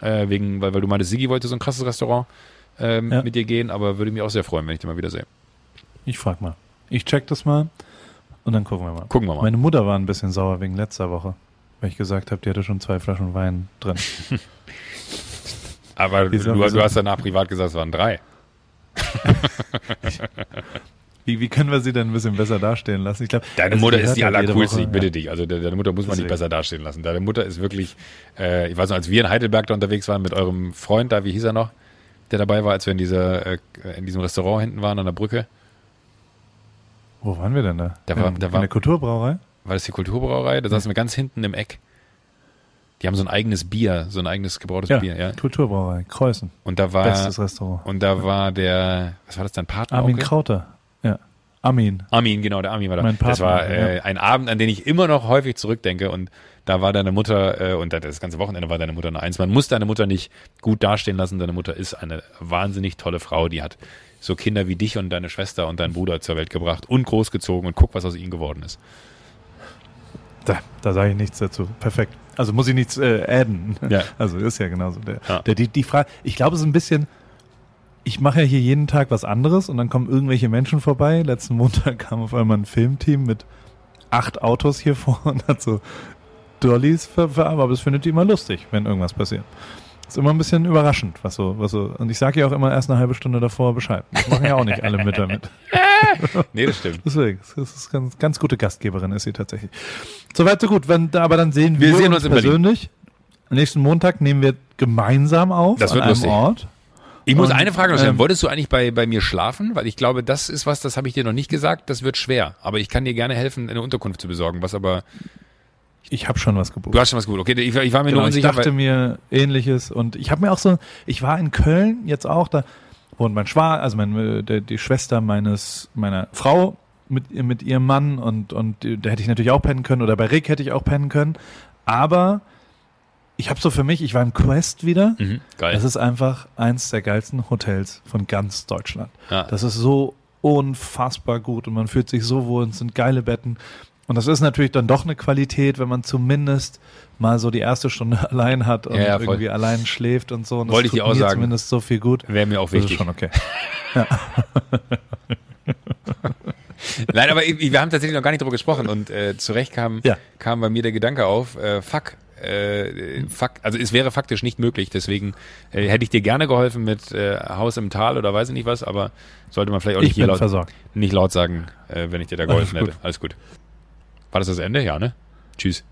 äh, wegen, weil, weil du meintest, Sigi wollte so ein krasses Restaurant ähm, ja. mit dir gehen, aber würde mich auch sehr freuen, wenn ich dich mal wiedersehe. Ich frag mal. Ich check das mal und dann gucken wir mal. Gucken wir mal. Meine Mutter war ein bisschen sauer wegen letzter Woche, weil ich gesagt habe, die hatte schon zwei Flaschen Wein drin. aber du, du, hast danach privat gesagt, es waren drei. Wie, wie können wir sie denn ein bisschen besser dastehen lassen? Ich glaube, deine also Mutter ist die allercoolste, ich bitte dich. Also deine Mutter muss man Deswegen. nicht besser dastehen lassen. Deine Mutter ist wirklich, äh, ich weiß noch, als wir in Heidelberg da unterwegs waren mit eurem Freund da, wie hieß er noch, der dabei war, als wir in dieser, äh, in diesem Restaurant hinten waren an der Brücke. Wo waren wir denn da? Da war, in, da war, in der Kulturbrauerei? War das die Kulturbrauerei? Da saßen wir ganz hinten im Eck. Die haben so ein eigenes Bier, so ein eigenes gebrautes ja, Bier, ja. Kulturbrauerei, Kreuzen. Und da war bestes Restaurant. Und da war der, was war das dein Partner? Armin Krauter. Armin. Armin, genau, der Armin war da. Mein Partner, das war äh, ja. ein Abend, an den ich immer noch häufig zurückdenke und da war deine Mutter, äh, und das ganze Wochenende war deine Mutter nur eins. Man muss deine Mutter nicht gut dastehen lassen. Deine Mutter ist eine wahnsinnig tolle Frau, die hat so Kinder wie dich und deine Schwester und deinen Bruder zur Welt gebracht und großgezogen und guck, was aus ihnen geworden ist. Da, da sage ich nichts dazu. Perfekt. Also muss ich nichts äh, adden. Ja. Also ist ja genauso. Der, ja. Der, die, die Frage, ich glaube, es ist ein bisschen, ich mache ja hier jeden Tag was anderes und dann kommen irgendwelche Menschen vorbei. Letzten Montag kam auf einmal ein Filmteam mit acht Autos hier vor und hat so Dollies verarbeitet, aber es findet die immer lustig, wenn irgendwas passiert. Ist immer ein bisschen überraschend, was so, was so. Und ich sage ja auch immer erst eine halbe Stunde davor Bescheid. Das machen ja auch nicht alle mit. nee, das stimmt. Deswegen, das ist ganz, ganz gute Gastgeberin ist sie tatsächlich. Soweit so gut. Wenn, aber dann sehen wir, wir sehen uns, uns persönlich. Nächsten Montag nehmen wir gemeinsam auf das wird an einem lustig. Ort. Ich muss eine Frage noch stellen. Ähm, Wolltest du eigentlich bei, bei mir schlafen? Weil ich glaube, das ist was, das habe ich dir noch nicht gesagt. Das wird schwer. Aber ich kann dir gerne helfen, eine Unterkunft zu besorgen, was aber ich habe schon was gebucht. Du hast schon was gebucht. Okay, ich, ich war mir genau, nur unsicher. Ich dachte mir ähnliches und ich habe mir auch so, ich war in Köln jetzt auch, da wohnt mein Schwager, also meine, der, die Schwester meines meiner Frau mit mit ihrem Mann und und da hätte ich natürlich auch pennen können oder bei Rick hätte ich auch pennen können, aber ich habe so für mich, ich war im Quest wieder. Mhm, geil. Das ist einfach eins der geilsten Hotels von ganz Deutschland. Ja. Das ist so unfassbar gut und man fühlt sich so wohl und es sind geile Betten. Und das ist natürlich dann doch eine Qualität, wenn man zumindest mal so die erste Stunde allein hat und ja, ja, irgendwie allein schläft und so. Und Wollte ich dir auch sagen. zumindest so viel gut. Wäre mir auch wichtig. Das ist schon okay. ja. Nein, aber wir haben tatsächlich noch gar nicht drüber gesprochen und äh, zu Recht kam, ja. kam bei mir der Gedanke auf, äh, fuck, äh, fuck, also es wäre faktisch nicht möglich, deswegen äh, hätte ich dir gerne geholfen mit äh, Haus im Tal oder weiß ich nicht was, aber sollte man vielleicht auch nicht, laut, nicht laut sagen, äh, wenn ich dir da geholfen Alles hätte. Alles gut. War das das Ende? Ja, ne? Tschüss.